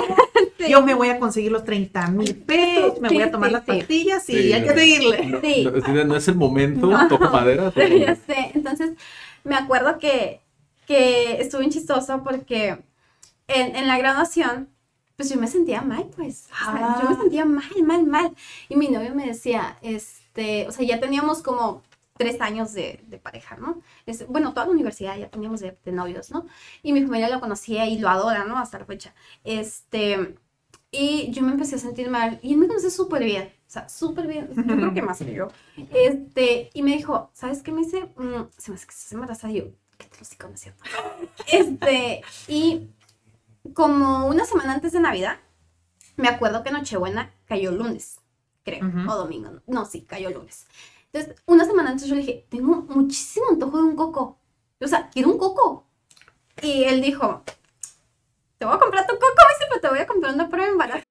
Speaker 2: Sí.
Speaker 3: Yo me voy a conseguir los 30 mil pesos, me voy a tomar
Speaker 2: sí,
Speaker 3: las
Speaker 2: sí.
Speaker 3: pastillas y
Speaker 1: Sí,
Speaker 3: hay que seguirle.
Speaker 1: No,
Speaker 2: Sí.
Speaker 1: no, sí, no es el momento,
Speaker 2: No.
Speaker 1: toco madera. pero-
Speaker 2: ya sé. Entonces, me acuerdo que, que estuvo bien chistoso porque en, en la graduación, pues yo me sentía mal, pues. O sea,
Speaker 3: Ah.
Speaker 2: yo me sentía mal, mal, mal. Y mi novio me decía, este, o sea, ya teníamos como tres años de, de pareja, ¿no? Es, bueno, toda la universidad ya teníamos de, de novios, ¿no? Y mi familia lo conocía y lo adora, ¿no? Hasta la fecha. Este, y yo me empecé a sentir mal y él me conoce súper bien, o sea, súper bien, yo creo que más que yo. *laughs* Este, y me dijo, ¿sabes qué me dice? Mm, se me hace que estás embarazada yo, ¿qué te lo estoy conociendo? Este, y como una semana antes de Navidad, me acuerdo que Nochebuena cayó lunes, creo,
Speaker 3: Ujú.
Speaker 2: o domingo. No, sí, cayó lunes. Entonces, una semana antes yo le dije, tengo muchísimo antojo de un coco. O sea, quiero un coco. Y él dijo, te voy a comprar tu coco, dice, pero te voy a comprar una prueba.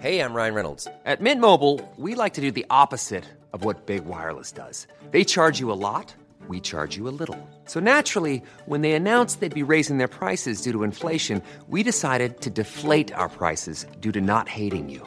Speaker 4: Hey, I'm Ryan Reynolds. At Mint Mobile, we like to do the opposite of what Big Wireless does. They charge you a lot, we charge you a little. So naturally, when they announced they'd be raising their prices due to inflation, we decided to deflate our prices due to not hating you.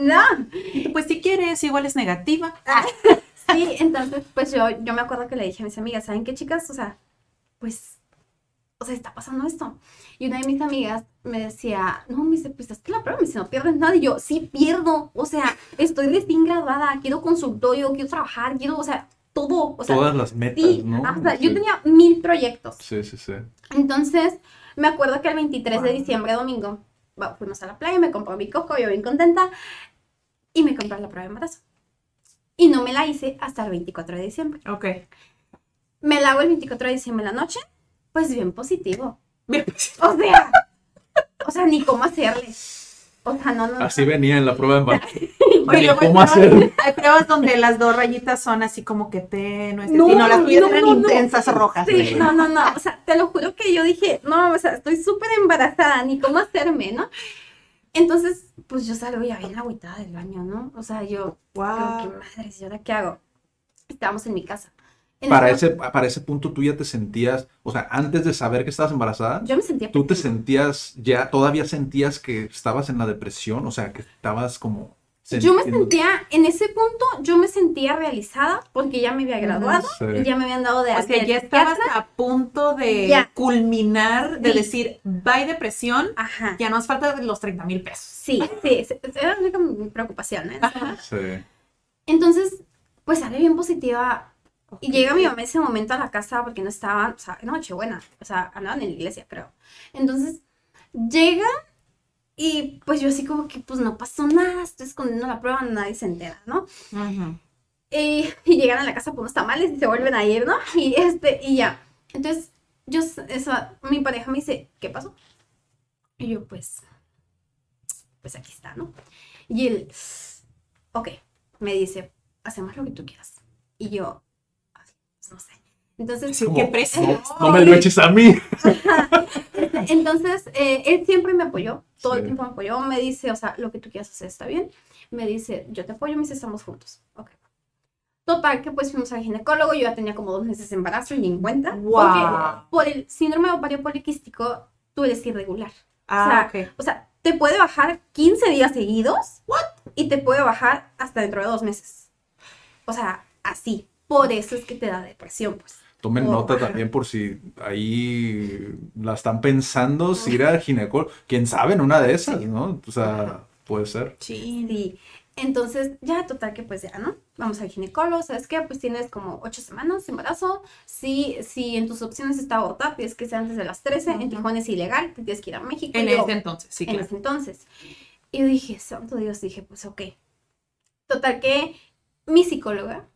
Speaker 2: No. *laughs*
Speaker 3: Pues si quieres, igual es negativa.
Speaker 2: Sí, entonces, pues yo, yo me acuerdo que le dije a mis amigas, ¿saben qué, chicas? O sea, pues, o sea, está pasando esto. Y una de mis amigas me decía, no, me dice, pues hazte la prueba, me dice, no pierdes nada. Y yo, sí pierdo, o sea, estoy recién graduada, quiero consultorio, quiero trabajar, quiero, o sea, todo. O sea,
Speaker 1: Todas las metas,
Speaker 2: sí,
Speaker 1: ¿no?
Speaker 2: hasta-
Speaker 1: Sí.
Speaker 2: yo tenía mil proyectos.
Speaker 1: Sí, sí, sí.
Speaker 2: Entonces, me acuerdo que el 23 de diciembre, domingo, fuimos a la playa, me compró mi coco, yo bien contenta, y me compré la prueba de embarazo. Y no me la hice hasta el 24 de diciembre.
Speaker 3: Ok.
Speaker 2: Me la hago el 24 de diciembre en la noche, pues bien positivo.
Speaker 3: Bien.
Speaker 2: O sea, o sea, ni cómo hacerle. O sea, no, no.
Speaker 1: Así venía en la prueba embarazo. *laughs*
Speaker 3: Oye,
Speaker 1: cómo
Speaker 3: hay pruebas-
Speaker 1: hacer.
Speaker 3: Hay pruebas donde las dos rayitas son así como que tenues,
Speaker 2: No,
Speaker 3: y no las tuyas
Speaker 2: no,
Speaker 3: eran
Speaker 2: no, no.
Speaker 3: intensas rojas.
Speaker 2: Sí, no, no, no. O sea, te lo juro que yo dije, no, o sea, estoy súper embarazada, ni cómo hacerme, ¿no? Entonces, pues yo salgo ya bien agüitada del baño, ¿no? O sea, yo,
Speaker 3: Wow.
Speaker 2: Como que madres, ¿y ahora qué hago? Estábamos en mi casa.
Speaker 1: Para
Speaker 2: ese-
Speaker 1: para ese punto tú ya te sentías, o sea, antes de saber que estabas embarazada,
Speaker 2: Yo me sentía
Speaker 1: tú te sentías, ya todavía sentías que estabas en la depresión, o sea, que estabas como...
Speaker 2: Yo me sentía, en ese punto, yo me sentía realizada porque ya me había graduado
Speaker 1: Sí.
Speaker 2: y ya me habían dado de
Speaker 3: O sea, ya estabas a punto de
Speaker 2: Ya.
Speaker 3: culminar, de
Speaker 2: Sí.
Speaker 3: decir, bye depresión,
Speaker 2: Ajá.
Speaker 3: ya no hace falta los 30 mil pesos.
Speaker 2: Sí, sí, era la única mi preocupación, ¿eh?
Speaker 1: Sí.
Speaker 2: Entonces, pues sale bien positiva. Y llega mi mamá en ese momento a la casa porque no estaban, o sea, Nochebuena, o sea, andaban en la iglesia, creo. Entonces, llega y pues yo así como que, pues no pasó nada, estoy escondiendo la prueba, nadie se entera, ¿no? Y, y llegan a la casa por unos tamales y se vuelven a ir, ¿no? Y este, y ya. Entonces, yo, esa, mi pareja me dice, ¿qué pasó? Y yo, pues, pues aquí está, ¿no? Y él, ok, me dice, hacemos lo que tú quieras. Y yo, "Ay, pues no sé. Entonces,
Speaker 1: Como,
Speaker 3: qué presión.
Speaker 1: No, *laughs* no me lo eches a mí.
Speaker 2: entonces eh, él siempre me apoyó, todo el
Speaker 1: Sí.
Speaker 2: tiempo me apoyó, me dice, o sea, lo que tú quieras hacer está bien. Me dice, yo te apoyo, me dice, estamos juntos. Ok. Total, que pues fuimos al ginecólogo, yo ya tenía como dos meses de embarazo y ni en cuenta.
Speaker 3: Wow.
Speaker 2: Porque por el síndrome de ovario poliquístico, tú eres irregular.
Speaker 3: Ah,
Speaker 2: o, sea,
Speaker 3: ok.
Speaker 2: o sea, te puede bajar 15 días seguidos. Y te puede bajar hasta dentro de dos meses. O sea, así. Por eso es que te da depresión, pues.
Speaker 1: Tomen
Speaker 2: Oh,
Speaker 1: nota *laughs* también por si ahí la están pensando, si ir al ginecólogo, quién sabe, en una de esas, ¿no? O sea, puede ser.
Speaker 3: Sí.
Speaker 2: Sí. Entonces, ya total que pues ya, ¿no? Vamos al ginecólogo, ¿sabes qué? Pues tienes como ocho semanas de embarazo. Si, si en tus opciones está abortar, tienes que ser antes de las 13. En. Tijuana es ilegal, tienes que ir a México.
Speaker 3: En
Speaker 2: yo,
Speaker 3: ese entonces, sí,
Speaker 2: en
Speaker 3: claro.
Speaker 2: ese entonces. Y yo dije, santo Dios, dije, pues ok. Total que mi psicóloga,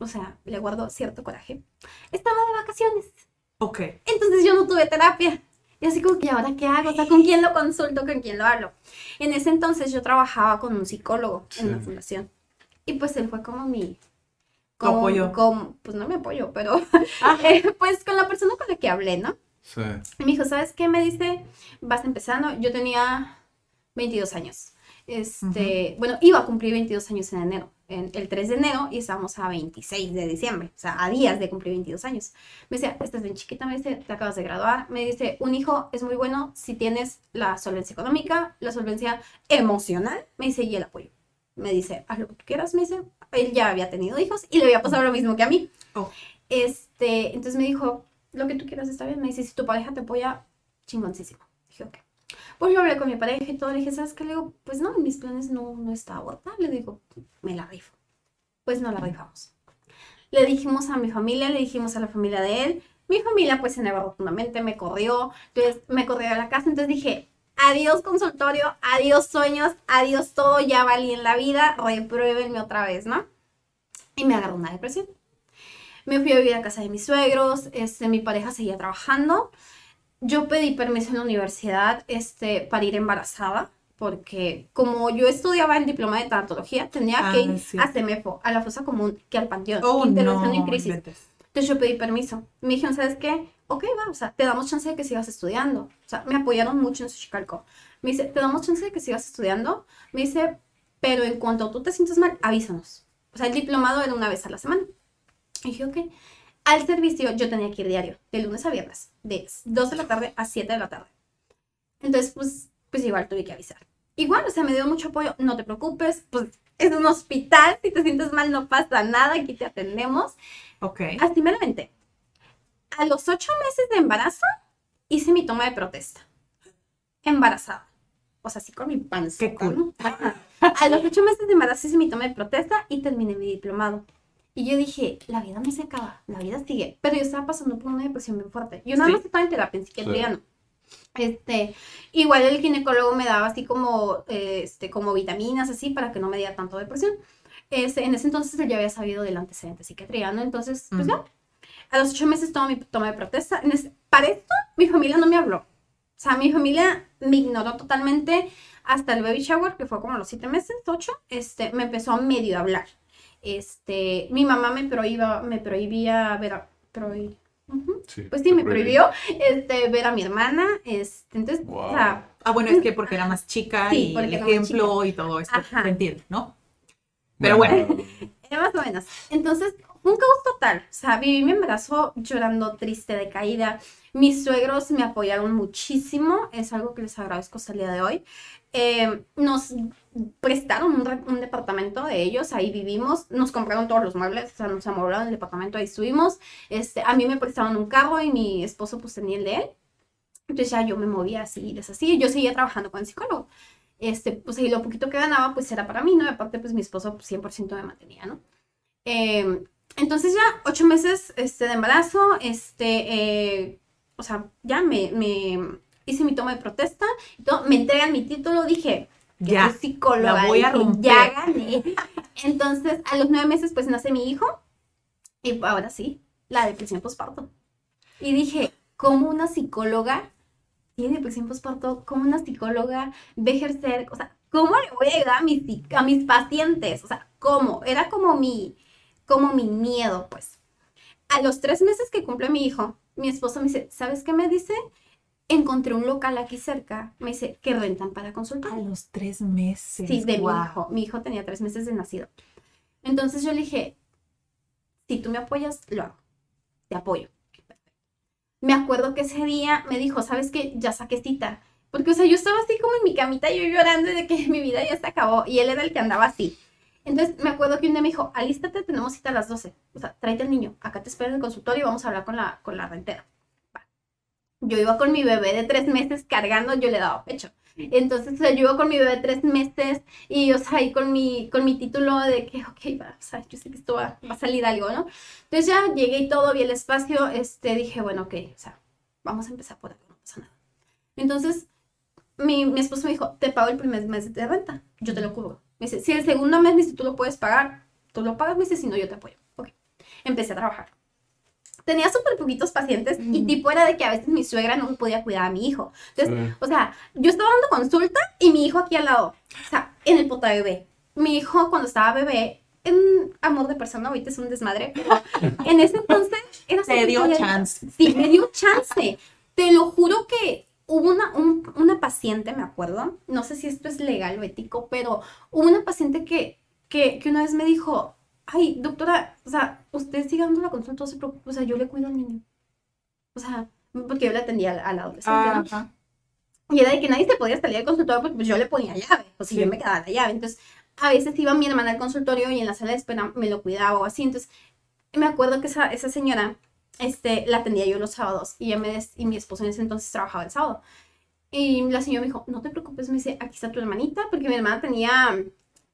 Speaker 2: o sea, le guardo cierto coraje, estaba de vacaciones.
Speaker 3: Ok.
Speaker 2: Entonces yo no tuve terapia. Y así como que, ¿y ahora qué hago? O sea, ¿con quién lo consulto? ¿Con quién lo hablo? En ese entonces yo trabajaba con un psicólogo en la
Speaker 1: Sí.
Speaker 2: fundación. Y pues él fue como mi... Como-
Speaker 3: apoyo.
Speaker 2: como- pues no me apoyo, pero
Speaker 3: Ah. *laughs*
Speaker 2: eh, pues con la persona con la que hablé, ¿no?
Speaker 1: Sí.
Speaker 2: Y me dijo, ¿sabes qué? Me dice, vas empezando. Yo tenía 22 años. Este, bueno, iba a cumplir 22 años en enero, en el 3 de enero, y estábamos a 26 de diciembre, o sea, a días de cumplir 22 años. Me decía, estás bien chiquita, me dice, te acabas de graduar. Me dice, un hijo es muy bueno si tienes la solvencia económica, la solvencia emocional, me dice, y el apoyo. Me dice, haz lo que tú quieras, me dice. Él ya había tenido hijos y le había pasado lo mismo que a mí.
Speaker 3: Oh.
Speaker 2: Este, entonces me dijo, lo que tú quieras está bien. Me dice, si tu pareja te apoya, chingoncísimo. Dije, ok. Pues yo hablé con mi pareja y todo. Le dije, ¿sabes qué? Le digo, pues no, en mis planes no, no está abortar. Le digo, me la rifo. Pues no la rifamos. Le dijimos a mi familia, le dijimos a la familia de él. Mi familia pues se negó rotundamente, me corrió. Entonces me corrió a la casa. Entonces dije, adiós consultorio, adiós sueños, adiós todo, ya valí en la vida, repruébenme otra vez, ¿no? Y me agarró una depresión. Me fui a vivir a casa de mis suegros, este, mi pareja seguía trabajando. Yo pedí permiso en la universidad este, para ir embarazada, porque como yo estudiaba el diploma de tanatología, tenía
Speaker 3: Ah,
Speaker 2: que ir
Speaker 3: sí.
Speaker 2: a CEMEFO, a la fosa común, que al panteón,
Speaker 3: Oh,
Speaker 2: intervención
Speaker 3: no,
Speaker 2: en crisis.
Speaker 3: inventes.
Speaker 2: Entonces yo pedí permiso. Me dijeron, ¿sabes qué? Ok, va, o sea, te damos chance de que sigas estudiando. O sea, me apoyaron mucho en Xochicalco. Me dice, te damos chance de que sigas estudiando. Me dice, pero en cuanto tú te sientas mal, avísanos. O sea, el diplomado era una vez a la semana. Y dije, ok. Al servicio yo tenía que ir diario, de lunes a viernes, de 2 de la tarde a 7 de la tarde. Entonces, pues, pues igual tuve que avisar. Igual, o sea, me dio mucho apoyo. No te preocupes, pues es un hospital. Si te sientes mal, no pasa nada. Aquí te atendemos.
Speaker 3: Ok.
Speaker 2: Así me lo inventé. A los ocho meses de embarazo, hice mi toma de protesta. Embarazada. O sea, así con mi panza.
Speaker 3: Qué cool.
Speaker 2: A los ocho meses de embarazo hice mi toma de protesta y terminé mi diplomado. Y yo dije, la vida no se acaba, la vida sigue. Pero yo estaba pasando por una depresión bien fuerte. Yo nada
Speaker 3: Sí.
Speaker 2: más estaba en terapia, en psiquiatría
Speaker 1: Sí.
Speaker 2: no. Este, igual el ginecólogo me daba así como, eh, este, como vitaminas así para que no me diera tanto depresión. Este, en ese entonces él ya había sabido del antecedente de psiquiatría, ¿no? Entonces, pues
Speaker 3: Ujú.
Speaker 2: ya. A los ocho meses tomo mi toma de protesta. En ese- para esto, mi familia no me habló. O sea, mi familia me ignoró totalmente hasta el baby shower, que fue como a los siete meses, ocho. Este, me empezó a medio hablar. Este, mi mamá me prohibía, me prohibía ver a, prohi- ujú.
Speaker 1: Sí,
Speaker 2: Pues sí, me prohibió este, ver a mi hermana. Este, entonces, o
Speaker 1: Wow.
Speaker 2: sea,
Speaker 3: Ah, bueno, es que porque era más chica
Speaker 2: Sí,
Speaker 3: y el ejemplo y todo esto.
Speaker 2: Ajá.
Speaker 3: Se entiende, ¿no? Pero bueno. *laughs*
Speaker 2: Más o menos. Entonces, un caos total. O sea, viví mi embarazo llorando, triste, decaída. Mis suegros me apoyaron muchísimo. Es algo que les agradezco hasta el día de hoy. Eh, nos prestaron un, departamento de ellos. Ahí vivimos. Nos compraron todos los muebles. O sea, nos amoblaron el departamento. Ahí estuvimos. Este, a mí me prestaron un carro y mi esposo pues tenía el de él. Entonces ya yo me movía así y desasí. Yo seguía trabajando con el psicólogo este, pues y lo poquito que ganaba, pues era para mí, ¿no? Aparte, pues mi esposo pues, 100% me mantenía, ¿no? Eh, entonces ya, ocho meses este, de embarazo, este, eh, o sea, ya me, me hice mi toma de protesta, me entregan mi título, dije,
Speaker 3: Ya,
Speaker 2: ya, soy psicóloga,
Speaker 3: la voy a romper.
Speaker 2: ya gané. *laughs* Entonces, a los nueve meses, pues nace mi hijo, y ahora sí, la depresión postparto. Y dije, ¿cómo una psicóloga tiene depresión postparto? ¿Cómo una psicóloga ve ejercer? O sea, ¿cómo le voy a ayudar a mis, a mis pacientes? O sea, ¿cómo? Era como mi, como mi miedo, pues. A los tres meses que cumple mi hijo, mi esposo me dice, ¿sabes qué me dice? Encontré un local aquí cerca, me dice, que rentan para consultar.
Speaker 3: A los tres meses.
Speaker 2: Sí, de mi
Speaker 3: guau.
Speaker 2: hijo. Mi hijo tenía tres meses de nacido. Entonces yo le dije, si tú me apoyas, lo hago. Te apoyo. Me acuerdo que ese día me dijo, ¿sabes qué? Ya saqué cita. Porque, o sea, yo estaba así como en mi camita, yo llorando de que *laughs* mi vida ya se acabó. Y él era el que andaba así. Entonces me acuerdo que un día me dijo, alístate, tenemos cita a las 12. O sea, tráete al niño. Acá te espero en el consultorio y vamos a hablar con la, con la rentera. Yo iba con mi bebé de tres meses cargando, yo le daba pecho. Entonces, o sea, yo iba con mi bebé de tres meses y, o sea, ahí con mi, con mi título de que, ok, va, o sea, yo sé que esto va, va a salir algo, ¿no? Entonces ya llegué y todo, vi el espacio, este, dije, bueno, ok, o sea, vamos a empezar por acá, no pasa nada. Entonces, mi, mi esposo me dijo, te pago el primer mes de renta, yo te lo cubro. Me dice, si el segundo mes, me dice, tú lo puedes pagar, tú lo pagas, me dice, si no, yo te apoyo. Ok, empecé a trabajar. Tenía súper poquitos pacientes y tipo era de que a veces mi suegra no podía cuidar a mi hijo. Entonces,
Speaker 1: Sí.
Speaker 2: o sea, yo estaba dando consulta y mi hijo aquí al lado, o sea, en el pota bebé. Mi hijo cuando estaba bebé, en amor de persona, ahorita es un desmadre, pero en ese entonces era
Speaker 3: Te dio chance.
Speaker 2: Sí, me dio chance. Te lo juro que hubo una, un- una paciente, me acuerdo, no sé si esto es legal o ético, pero hubo una paciente que, que, que una vez me dijo, ay, doctora, o sea, usted siga dando la consulta, no se preocupe, o sea, yo le cuido al niño. O sea, porque yo le atendía al, al adolescente, ¿no? Y era de que nadie se podía salir del consultorio porque pues, yo le ponía llave, o si
Speaker 3: Sí.
Speaker 2: yo me quedaba la llave. Entonces, a veces iba mi hermana al consultorio y en la sala de espera me lo cuidaba o así. Entonces, me acuerdo que esa, esa señora este, la atendía yo los sábados y, ella me des- y mi esposo en ese entonces trabajaba el sábado. Y la señora me dijo, no te preocupes, me dice, aquí está tu hermanita, porque mi hermana tenía,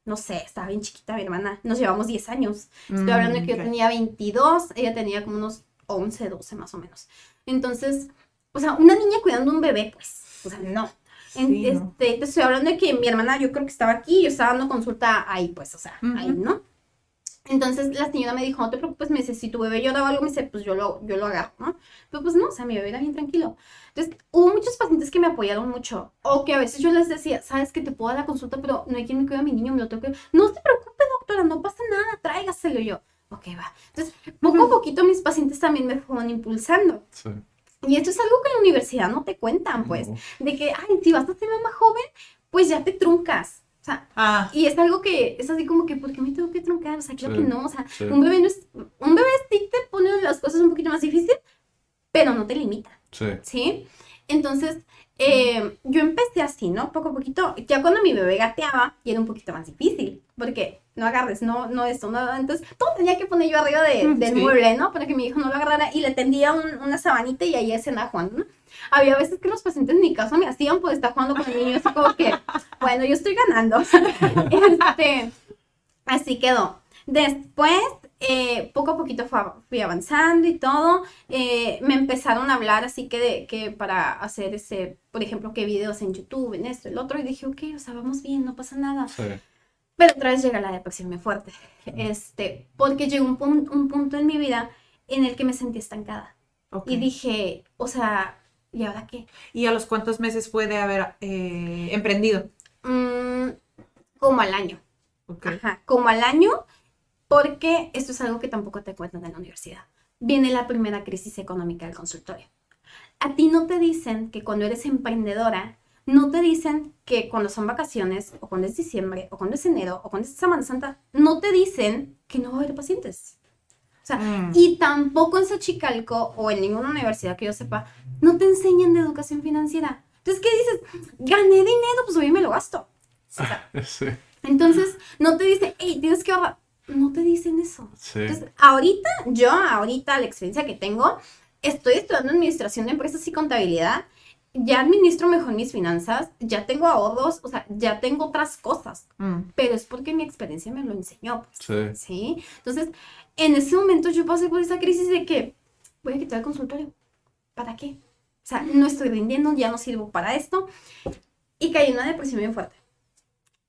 Speaker 2: no sé, estaba bien chiquita mi hermana, nos llevamos 10 años. Estoy hablando de que
Speaker 3: Mm,
Speaker 2: yo tenía 22, ella tenía como unos 11, 12 más o menos. Entonces, o sea, una niña cuidando un bebé, pues, o sea, no. En-
Speaker 3: Sí, no.
Speaker 2: este, te estoy hablando de que mi hermana, yo creo que estaba aquí, yo estaba dando consulta ahí, pues, o sea, ahí. ¿no? Entonces la señora me dijo, no te preocupes, me dice, si tu bebé llora o algo, me dice, pues yo lo, yo lo agarro, ¿no? Pero pues no, o sea, mi bebé era bien tranquilo. Entonces, hubo muchos pacientes que me apoyaron mucho, o que a veces yo les decía, sabes que te puedo dar la consulta, pero no hay quien me cuide a mi niño, me lo tengo que... No se preocupe, doctora, no pasa nada, tráigaselo yo. Ok, va. Entonces, poco a poquito mis pacientes también me fueron impulsando.
Speaker 1: Sí.
Speaker 2: Y esto es algo que en la universidad no te cuentan, pues,
Speaker 1: No.
Speaker 2: de que, ay, si vas a ser mamá joven, pues ya te truncas. O sea,
Speaker 3: Ah,
Speaker 2: y es algo que es así como que, ¿por qué me tengo que truncar? O sea, claro
Speaker 1: Sí,
Speaker 2: que no. O sea,
Speaker 1: sí.
Speaker 2: un bebé no es. Un bebé sí te pone las cosas un poquito más difícil, pero no te limita,
Speaker 1: Sí.
Speaker 2: ¿sí? Entonces, eh, yo empecé así, ¿no? Poco a poquito. Ya cuando mi bebé gateaba, y era un poquito más difícil, porque no agarres, no, no esto, no. Entonces, todo tenía que poner yo arriba de- del
Speaker 3: Sí.
Speaker 2: mueble, ¿no? Para que mi hijo no lo agarrara, y le tendía un- una sabanita y ahí andaba jugando, ¿no? Había veces que los pacientes en mi casa me hacían por estar jugando con el niño, así como que, *laughs* bueno, yo estoy ganando. *laughs* Este, así quedó. Después, eh, poco a poquito fui avanzando y todo. eh, me empezaron a hablar así que, de, que para hacer ese, por ejemplo, que videos en YouTube, en esto, el otro. Y dije, ok, o sea, vamos bien, no pasa nada.
Speaker 1: Sí.
Speaker 2: Pero otra vez llega la depresión muy fuerte. Este, porque llegó un, pun- un punto en mi vida en el que me sentí estancada. Y dije, o sea, ¿y ahora qué?
Speaker 3: ¿Y a los cuántos meses fue de haber eh, emprendido?
Speaker 2: Mm, como al año.
Speaker 3: Ok.
Speaker 2: Ajá, como al año, porque esto es algo que tampoco te cuentan en la universidad. Viene la primera crisis económica del consultorio. A ti no te dicen que cuando eres emprendedora, no te dicen que cuando son vacaciones, o cuando es diciembre, o cuando es enero, o cuando es Semana Santa, no te dicen que no va a haber pacientes. O sea,
Speaker 3: Mm.
Speaker 2: y tampoco en Xochicalco o en ninguna universidad que yo sepa, no te enseñan de educación financiera. Entonces, ¿qué dices? Gané dinero, pues hoy me lo gasto. O sea, *laughs*
Speaker 1: Sí.
Speaker 2: entonces, no te dicen, hey, tienes que ahorrar. No te dicen eso.
Speaker 1: Sí.
Speaker 2: Entonces, ahorita, yo, ahorita, la experiencia que tengo, estoy estudiando administración de empresas y contabilidad. Ya administro mejor mis finanzas, ya tengo ahorros, o sea, ya tengo otras cosas,
Speaker 3: Mm.
Speaker 2: pero es porque mi experiencia me lo enseñó. pues,
Speaker 1: Sí.
Speaker 2: ¿sí? Entonces, en ese momento yo pasé por esa crisis de que voy a quitar el consultorio. ¿Para qué? O sea, no estoy rindiendo, ya no sirvo para esto. Y caí en una depresión bien fuerte.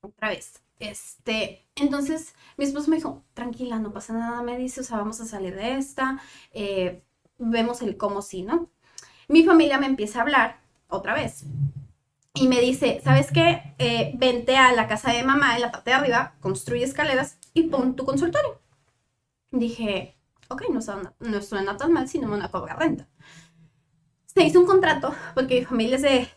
Speaker 2: Otra vez. Este, entonces, mi esposo me dijo, tranquila, no pasa nada, me dice, o sea, vamos a salir de esta, eh, vemos el cómo sí, ¿no? Mi familia me empieza a hablar otra vez y me dice, ¿sabes qué? Eh, vente a la casa de mamá en la parte de arriba, construye escaleras y pon tu consultorio. Dije, ok, no suena, no suena tan mal si no me van a cobrar renta. Se hizo un contrato, porque mi familia es de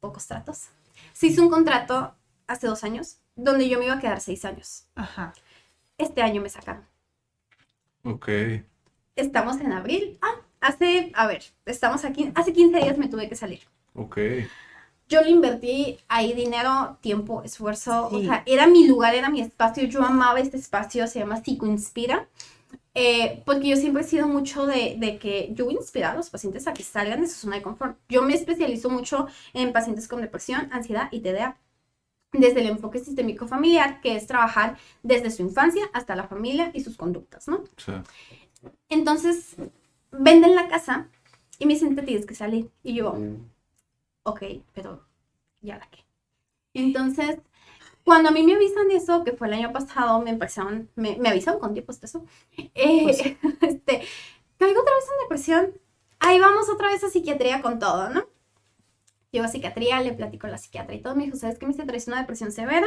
Speaker 2: pocos tratos. Se hizo un contrato hace dos años, donde yo me iba a quedar seis años.
Speaker 3: Ajá.
Speaker 2: Este año me sacaron.
Speaker 1: Ok.
Speaker 2: Estamos en abril. Ah, hace, a ver, estamos aquí, hace 15 días me tuve que salir.
Speaker 1: Ok.
Speaker 2: Yo le invertí ahí dinero, tiempo, esfuerzo. O sea, era mi lugar, era mi espacio. Yo amaba este espacio, se llama Psicoinspira. Eh, porque yo siempre he sido mucho de, de que yo voy a inspirar a los pacientes a que salgan de su zona de confort. Yo me especializo mucho en pacientes con depresión, ansiedad y TDA. Desde el enfoque sistémico familiar, que es trabajar desde su infancia hasta la familia y sus conductas, ¿no?
Speaker 1: Sí.
Speaker 2: Entonces, venden la casa y me dicen, te tienes que salir. Y yo, ok, pero ¿y ahora qué? Entonces, cuando a mí me avisan eso, que fue el año pasado, me empezaron, me, me avisaron con tiempo hasta eso, eh,
Speaker 3: Pues *laughs*
Speaker 2: este, caigo otra vez en depresión. Ahí vamos otra vez a psiquiatría con todo, ¿no? Llego a psiquiatría, le platico a la psiquiatra y todo. Me dijo, ¿sabes qué? Me dice, traes una depresión severa,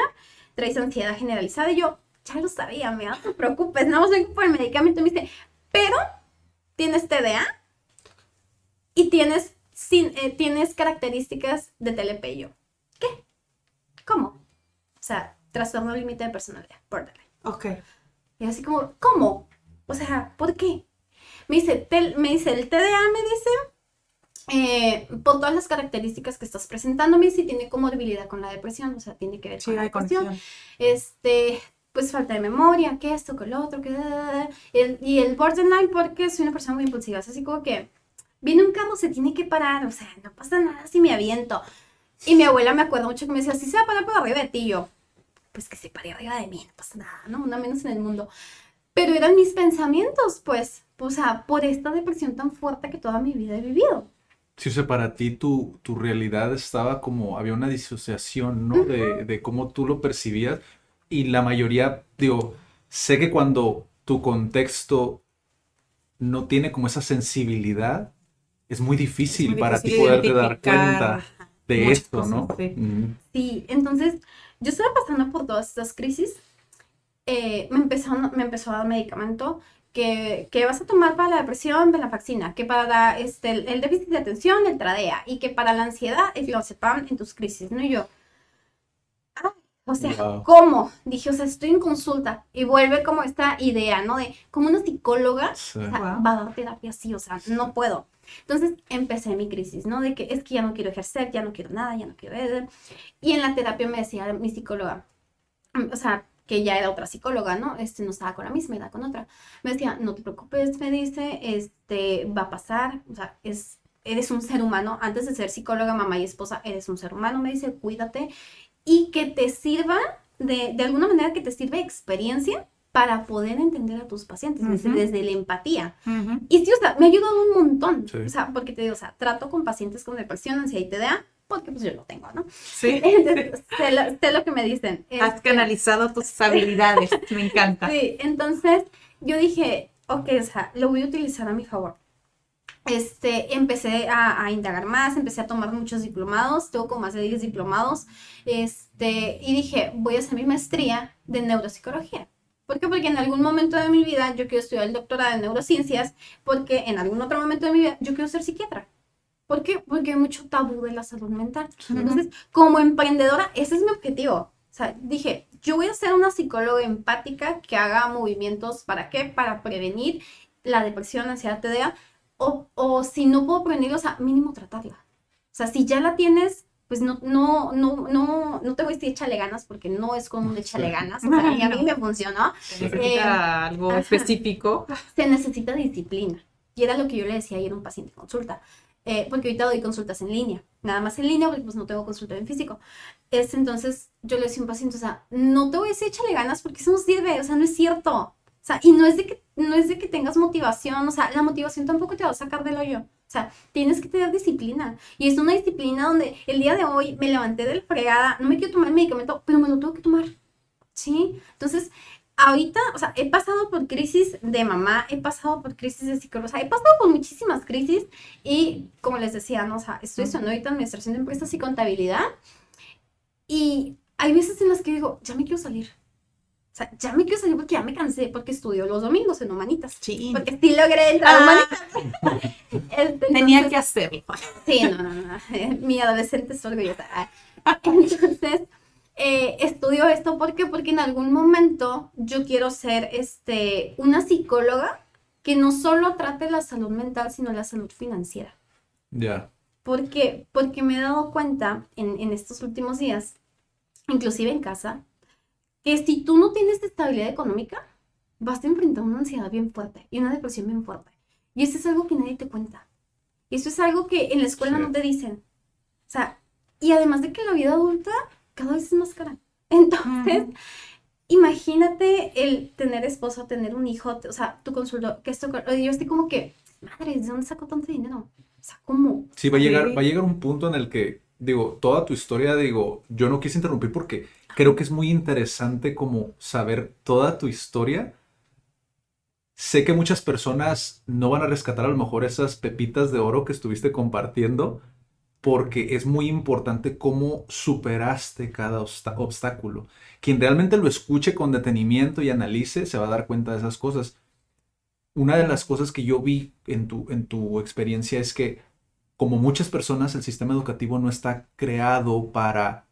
Speaker 2: traes ansiedad generalizada. Y yo, ya lo sabía, me no te preocupes, no vamos a por el medicamento. Me dice, pero tienes TDA y tienes, sin, eh, tienes características de TLP. Y yo, ¿qué? ¿Cómo? O sea, trastorno límite de personalidad, borderline.
Speaker 3: Ok.
Speaker 2: Y así como, ¿cómo? O sea, ¿por qué? Me dice, tel- me dice el TDA, me dice, eh, por todas las características que estás presentando, me dice, tiene comorbilidad con la depresión, o sea, tiene que ver
Speaker 3: Sí,
Speaker 2: con la depresión.
Speaker 3: conexión.
Speaker 2: Este, pues falta de memoria, que esto, que lo otro, que... El, y el borderline porque soy una persona muy impulsiva, es así como que viene un carro, se tiene que parar, o sea, no pasa nada si me aviento. Y mi abuela me acuerdo mucho que me decía, si se va a parar por arriba de ti, yo, pues que se pare arriba de mí, no pasa nada, ¿no? Una menos en el mundo. Pero eran mis pensamientos, pues, o sea, por esta depresión tan fuerte que toda mi vida he vivido.
Speaker 1: Sí, o sea, para ti tu, tu realidad estaba como, había una disociación, ¿no? De, de cómo tú lo percibías. Y la mayoría, digo, sé que cuando tu contexto no tiene como esa sensibilidad, es muy difícil
Speaker 3: muy
Speaker 1: para ti poderte dar cuenta de
Speaker 3: muchas
Speaker 1: esto,
Speaker 3: cosas,
Speaker 1: ¿no?
Speaker 3: sí.
Speaker 2: Entonces yo estaba pasando por todas estas crisis. eh, me, empezó, me empezó a dar medicamento que, que vas a tomar para la depresión, venlafaxina, que para la- este, el, el déficit de atención, el tradea, y que para la ansiedad, el clozapam en tus crisis, ¿no? Y yo, o sea,
Speaker 1: Wow.
Speaker 2: ¿cómo? Dije, o sea, estoy en consulta y vuelve como esta idea, ¿no? De como una psicóloga
Speaker 1: Sí.
Speaker 2: o sea,
Speaker 3: Wow.
Speaker 2: va a dar terapia así, o sea, no puedo. Entonces empecé mi crisis, ¿no? De que es que ya no quiero ejercer, ya no quiero nada, ya no quiero ver. Y en la terapia me decía mi psicóloga, mm, o sea, que ya era otra psicóloga, ¿no? Este no estaba con la misma, era con otra. Me decía, no te preocupes, me dice, este va a pasar, o sea, es, eres un ser humano, antes de ser psicóloga, mamá y esposa, eres un ser humano, me dice, cuídate y que te sirva, de, de alguna manera que te sirva experiencia para poder entender a tus pacientes, desde,
Speaker 3: Ujú.
Speaker 2: desde la empatía. Y sí, o sea, me ha ayudado un montón.
Speaker 1: Sí.
Speaker 2: O sea, porque te digo, o sea, trato con pacientes con depresión, ansiedad y TDA, porque pues yo lo tengo, ¿no?
Speaker 3: Sí. *laughs*
Speaker 2: Entonces, sé lo, sé lo que me dicen.
Speaker 3: Has
Speaker 2: Este,
Speaker 3: canalizado tus habilidades. Me encanta. *laughs*
Speaker 2: Sí, entonces yo dije, ok, o sea, lo voy a utilizar a mi favor. Este, empecé a, a indagar más, empecé a tomar muchos diplomados, tengo como más de 10 diplomados, este, y dije, voy a hacer mi maestría de neuropsicología. ¿Por qué? Porque en algún momento de mi vida yo quiero estudiar el doctorado en neurociencias, porque en algún otro momento de mi vida yo quiero ser psiquiatra. ¿Por qué? Porque hay mucho tabú de la salud mental. Entonces, como emprendedora, ese es mi objetivo. O sea, dije, yo voy a ser una psicóloga empática que haga movimientos, ¿para qué? Para prevenir la depresión, ansiedad, TDA, o, o si no puedo prevenirlo, o sea, mínimo tratarla. O sea, si ya la tienes, pues no, no, no, no, no te voy a decir échale ganas, porque no es como un échale ganas, o sea, y a mí *laughs* me funcionó.
Speaker 3: Se necesita algo
Speaker 2: ajá.
Speaker 3: específico.
Speaker 2: Se necesita disciplina. Y era lo que yo le decía ayer a un paciente en consulta. Eh, porque ahorita doy consultas en línea. Nada más en línea porque pues no tengo consulta en físico. Es entonces, yo le decía a un paciente, o sea, no te voy a decir échale ganas porque eso no sirve, o sea, no es cierto. Sea, y no es de que, no es de que tengas motivación, o sea, la motivación tampoco te va a sacar del hoyo. O sea, tienes que tener disciplina. Y es una disciplina donde el día de hoy me levanté del fregada, no me quiero tomar el medicamento, pero me lo tengo que tomar. ¿Sí? Entonces, ahorita, o sea, he pasado por crisis de mamá, he pasado por crisis de psicóloga, o sea, he pasado por muchísimas crisis y, como les decía, ¿no? O sea, estoy estudiando ahorita administración de empresas y contabilidad y hay veces en las que digo, ya me quiero salir. O sea, ya me quiero salir porque ya me cansé, porque estudio los domingos en humanitas.
Speaker 3: Sí.
Speaker 2: Porque sí logré entrar a
Speaker 3: Ah.
Speaker 2: humanitas. *laughs* Este,
Speaker 3: Tenía
Speaker 2: entonces-
Speaker 3: que hacerlo.
Speaker 2: Sí, no, no, no. eh, *laughs* Mi adolescente es orgullosa. Ah. *laughs* Entonces, eh, estudio esto ¿por qué? porque en algún momento yo quiero ser este, una psicóloga que no solo trate la salud mental, sino la salud financiera.
Speaker 1: Ya.
Speaker 2: ¿Por qué? Porque me he dado cuenta en, en estos últimos días, inclusive en casa, que si tú no tienes estabilidad económica, vas a enfrentar una ansiedad bien fuerte y una depresión bien fuerte. Y eso es algo que nadie te cuenta. Y eso es algo que en la escuela
Speaker 1: Sí.
Speaker 2: no te dicen. O sea, y además de que la vida adulta cada vez es más cara. *laughs* Entonces, imagínate el tener esposo, tener un hijo, o sea, tu consultor, que esto, yo estoy como que, madre, ¿de dónde saco tanto dinero? O sea, ¿cómo?
Speaker 1: Sí, va a llegar,
Speaker 3: Sí.
Speaker 1: va a llegar un punto en el que, digo, toda tu historia, digo, yo no quise interrumpir porque creo que es muy interesante como saber toda tu historia sé que muchas personas no van a rescatar a lo mejor esas pepitas de oro que estuviste compartiendo, porque es muy importante cómo superaste cada obstáculo. Quien realmente lo escuche con detenimiento y analice se va a dar cuenta de esas cosas. Una de las cosas que yo vi en tu, en tu experiencia es que, como muchas personas, el sistema educativo no está creado para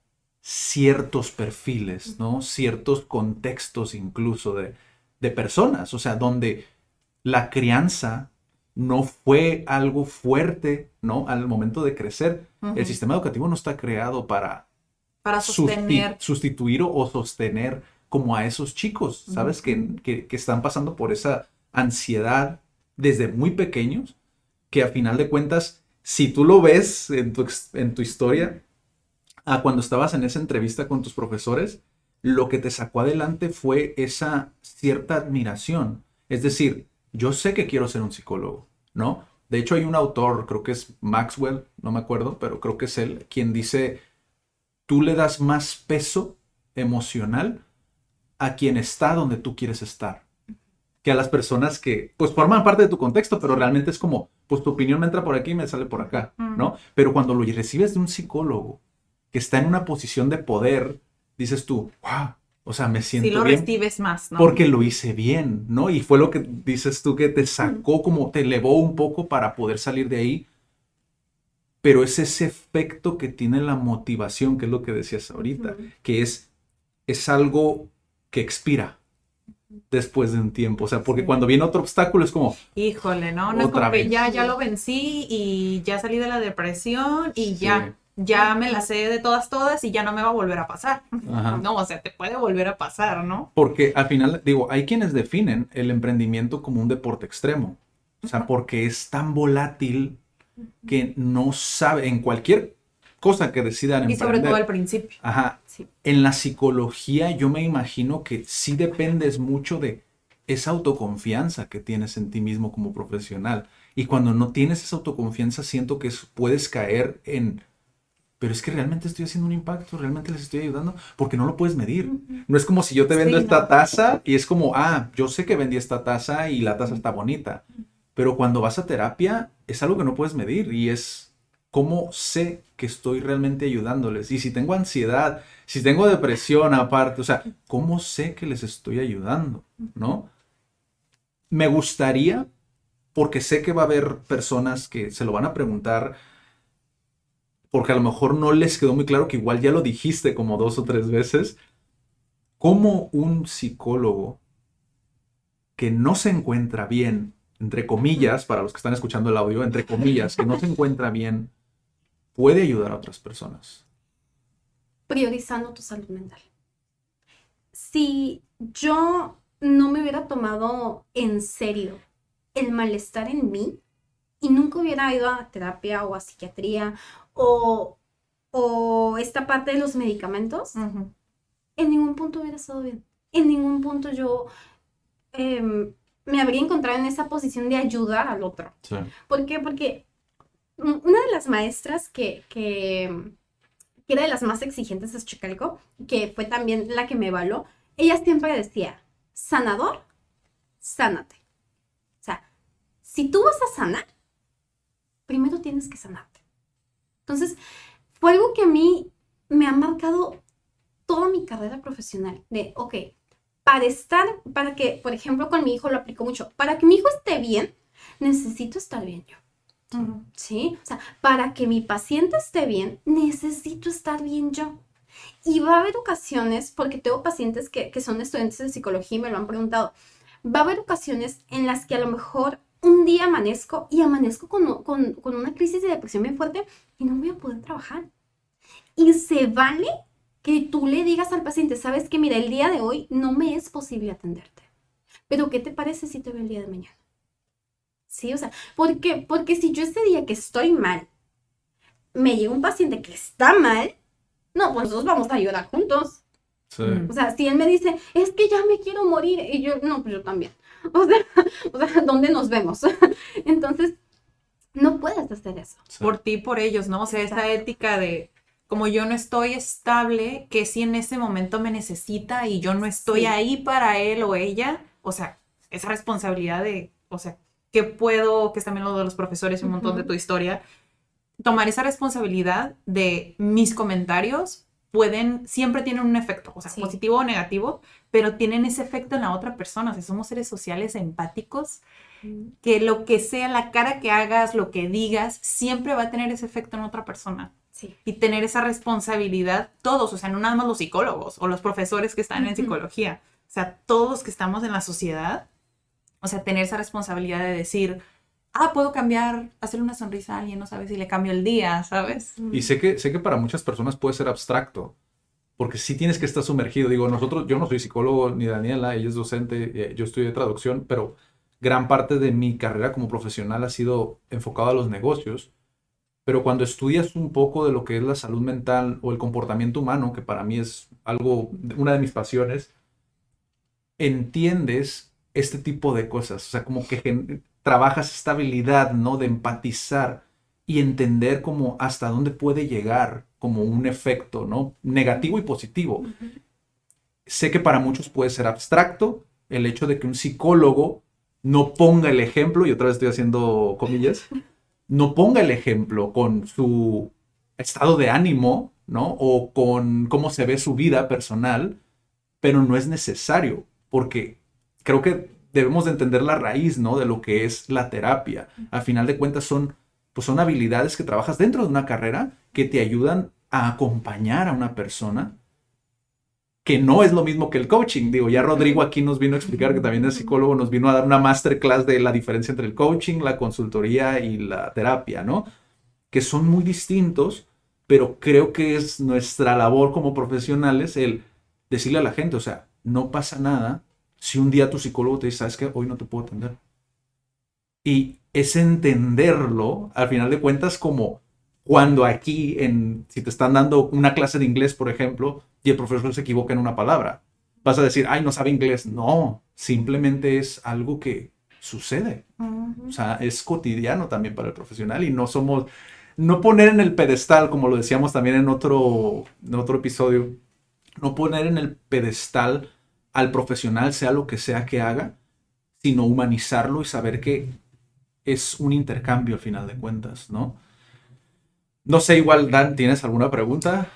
Speaker 1: ciertos perfiles, ¿no? Ciertos contextos incluso de, de personas, o sea, donde la crianza no fue algo fuerte, ¿no? Al momento de crecer. El sistema educativo no está creado para
Speaker 3: Para
Speaker 1: susti-
Speaker 3: sostener.
Speaker 1: sustituir o, o sostener como a esos chicos, ¿sabes? Que, que- que están pasando por esa ansiedad desde muy pequeños, que a final de cuentas, si tú lo ves en tu, en tu historia, a cuando estabas en esa entrevista con tus profesores, lo que te sacó adelante fue esa cierta admiración. Es decir, yo sé que quiero ser un psicólogo, ¿no? De hecho, hay un autor, creo que es Maxwell, no me acuerdo, pero creo que es él, quien dice, tú le das más peso emocional a quien está donde tú quieres estar, que a las personas que, pues, forman parte de tu contexto, pero realmente es como, pues, tu opinión me entra por aquí y me sale por acá, ¿no? Pero cuando lo recibes de un psicólogo que está en una posición de poder, dices tú, wow, o sea, me siento
Speaker 3: Si lo
Speaker 1: bien
Speaker 3: recibes más, ¿no?
Speaker 1: porque lo hice bien, ¿no? Y fue lo que dices tú que te sacó, como te elevó un poco para poder salir de ahí. Pero es ese efecto que tiene la motivación, que es lo que decías ahorita, que es, es algo que expira después de un tiempo. O sea, porque cuando viene otro obstáculo es como,
Speaker 3: Híjole, ¿no? No es
Speaker 1: Otra
Speaker 3: como que
Speaker 1: vez.
Speaker 3: ya, ya lo vencí y ya salí de la depresión y
Speaker 1: Sí.
Speaker 3: ya me la sé de todas, todas y ya no me va a volver a pasar.
Speaker 1: Ajá.
Speaker 3: No, o sea, te puede volver a pasar, ¿no?
Speaker 1: Porque al final, digo, hay quienes definen el emprendimiento como un deporte extremo. O sea, porque es tan volátil que no sabe, en cualquier cosa que decidan
Speaker 3: Y sobre todo
Speaker 1: emprender.
Speaker 3: al principio.
Speaker 1: Ajá.
Speaker 2: Sí.
Speaker 1: En la psicología yo me imagino que sí dependes mucho de esa autoconfianza que tienes en ti mismo como profesional. Y cuando no tienes esa autoconfianza siento que es- puedes caer en, pero es que realmente estoy haciendo un impacto, realmente les estoy ayudando, porque no lo puedes medir. No es como si yo te vendo
Speaker 3: Sí,
Speaker 1: esta
Speaker 3: no.
Speaker 1: taza y es como, ah, yo sé que vendí esta taza y la taza está bonita. Pero cuando vas a terapia es algo que no puedes medir y es cómo sé que estoy realmente ayudándoles. Y si tengo ansiedad, si tengo depresión aparte, o sea, ¿cómo sé que les estoy ayudando? ¿No? Me gustaría, porque sé que va a haber personas que se lo van a preguntar, porque a lo mejor no les quedó muy claro que igual ya lo dijiste como dos o tres veces, ¿cómo un psicólogo que no se encuentra bien, entre comillas, para los que están escuchando el audio, entre comillas, que no se encuentra bien, puede ayudar a otras personas?
Speaker 2: priorizando tu salud mental. Si yo no me hubiera tomado en serio el malestar en mí y nunca hubiera ido a terapia o a psiquiatría o, o esta parte de los medicamentos, en ningún punto hubiera estado bien. En ningún punto yo em, me habría encontrado en esa posición de ayudar al otro.
Speaker 1: Sí.
Speaker 2: ¿Por qué? Porque una de las maestras que, que, que era de las más exigentes de Chicalco, que fue también la que me evaluó, ella siempre decía, sanador, sánate. O sea, si tú vas a sanar, primero tienes que sanarte. Entonces, fue algo que a mí me ha marcado toda mi carrera profesional. De, ok, para estar, para que, por ejemplo, con mi hijo lo aplico mucho, para que mi hijo esté bien, necesito estar bien yo. ¿sí? O sea, para que mi paciente esté bien, necesito estar bien yo. Y va a haber ocasiones, porque tengo pacientes que, que son estudiantes de psicología y me lo han preguntado, va a haber ocasiones en las que a lo mejor un día amanezco y amanezco con, con, con una crisis de depresión bien fuerte y no voy a poder trabajar. Y se vale que tú le digas al paciente, sabes que mira, el día de hoy no me es posible atenderte. Pero ¿qué te parece si te veo el día de mañana? Sí, o sea, ¿por qué? Porque si yo ese día que estoy mal, me llega un paciente que está mal, no, pues nosotros vamos a ayudar juntos.
Speaker 1: Sí.
Speaker 3: Mm.
Speaker 2: O sea, si él me dice, es que ya me quiero morir, y yo, no, pues yo también. *laughs* O sea, *laughs* o sea ¿dónde nos vemos? *laughs* Entonces, no puedes hacer eso.
Speaker 3: Por ti, por ellos, ¿no? O sea, esa ética de como yo no estoy estable, que si en ese momento me necesita y yo no estoy
Speaker 2: Sí.
Speaker 3: ahí para él o ella, o sea, esa responsabilidad de, o sea, ¿qué puedo, que es también lo de los profesores y un montón de tu historia, tomar esa responsabilidad de mis comentarios pueden, siempre tienen un efecto, o sea,
Speaker 2: Sí.
Speaker 3: positivo o negativo, pero tienen ese efecto en la otra persona, o sea, somos seres sociales empáticos, que lo que sea, la cara que hagas, lo que digas, siempre va a tener ese efecto en otra persona.
Speaker 2: Sí.
Speaker 3: Y tener esa responsabilidad, todos, o sea, no nada más los psicólogos o los profesores que están en psicología, o sea, todos los que estamos en la sociedad, o sea, tener esa responsabilidad de decir, ah, puedo cambiar, hacerle una sonrisa a alguien, no sabes si le cambio el día, ¿sabes?
Speaker 1: Y sé que, sé que para muchas personas puede ser abstracto, porque sí tienes que estar sumergido. Digo, nosotros, yo no soy psicólogo ni Daniela, ella es docente, eh, yo estudié traducción, pero gran parte de mi carrera como profesional ha sido enfocado a los negocios. Pero cuando estudias un poco de lo que es la salud mental o el comportamiento humano, que para mí es algo, una de mis pasiones, entiendes este tipo de cosas. O sea, como que trabajas esta habilidad, ¿no? De empatizar y entender como hasta dónde puede llegar como un efecto, ¿no? Negativo y positivo. Sé que para muchos puede ser abstracto el hecho de que un psicólogo no ponga el ejemplo, y otra vez estoy haciendo comillas, no ponga el ejemplo con su estado de ánimo, ¿no? O con cómo se ve su vida personal, pero no es necesario, porque creo que debemos de entender la raíz, ¿no? De lo que es la terapia. Al final de cuentas son, pues son habilidades que trabajas dentro de una carrera que te ayudan a acompañar a una persona que no es lo mismo que el coaching. Digo, ya Rodrigo aquí nos vino a explicar que también es psicólogo, nos vino a dar una masterclass de la diferencia entre el coaching, la consultoría y la terapia, ¿no? Que son muy distintos, pero creo que es nuestra labor como profesionales el decirle a la gente, o sea, no pasa nada si un día tu psicólogo te dice, sabes que hoy no te puedo atender. Y es entenderlo, al final de cuentas, como cuando aquí, en, si te están dando una clase de inglés, por ejemplo, y el profesor se equivoca en una palabra, vas a decir, ay, no sabe inglés. No, simplemente es algo que sucede. O sea, es cotidiano también para el profesional y no somos, no poner en el pedestal, como lo decíamos también en otro, en otro episodio, no poner en el pedestal al profesional, sea lo que sea que haga, sino humanizarlo y saber que es un intercambio al final de cuentas, ¿no? No sé, igual, Dan, ¿tienes alguna pregunta?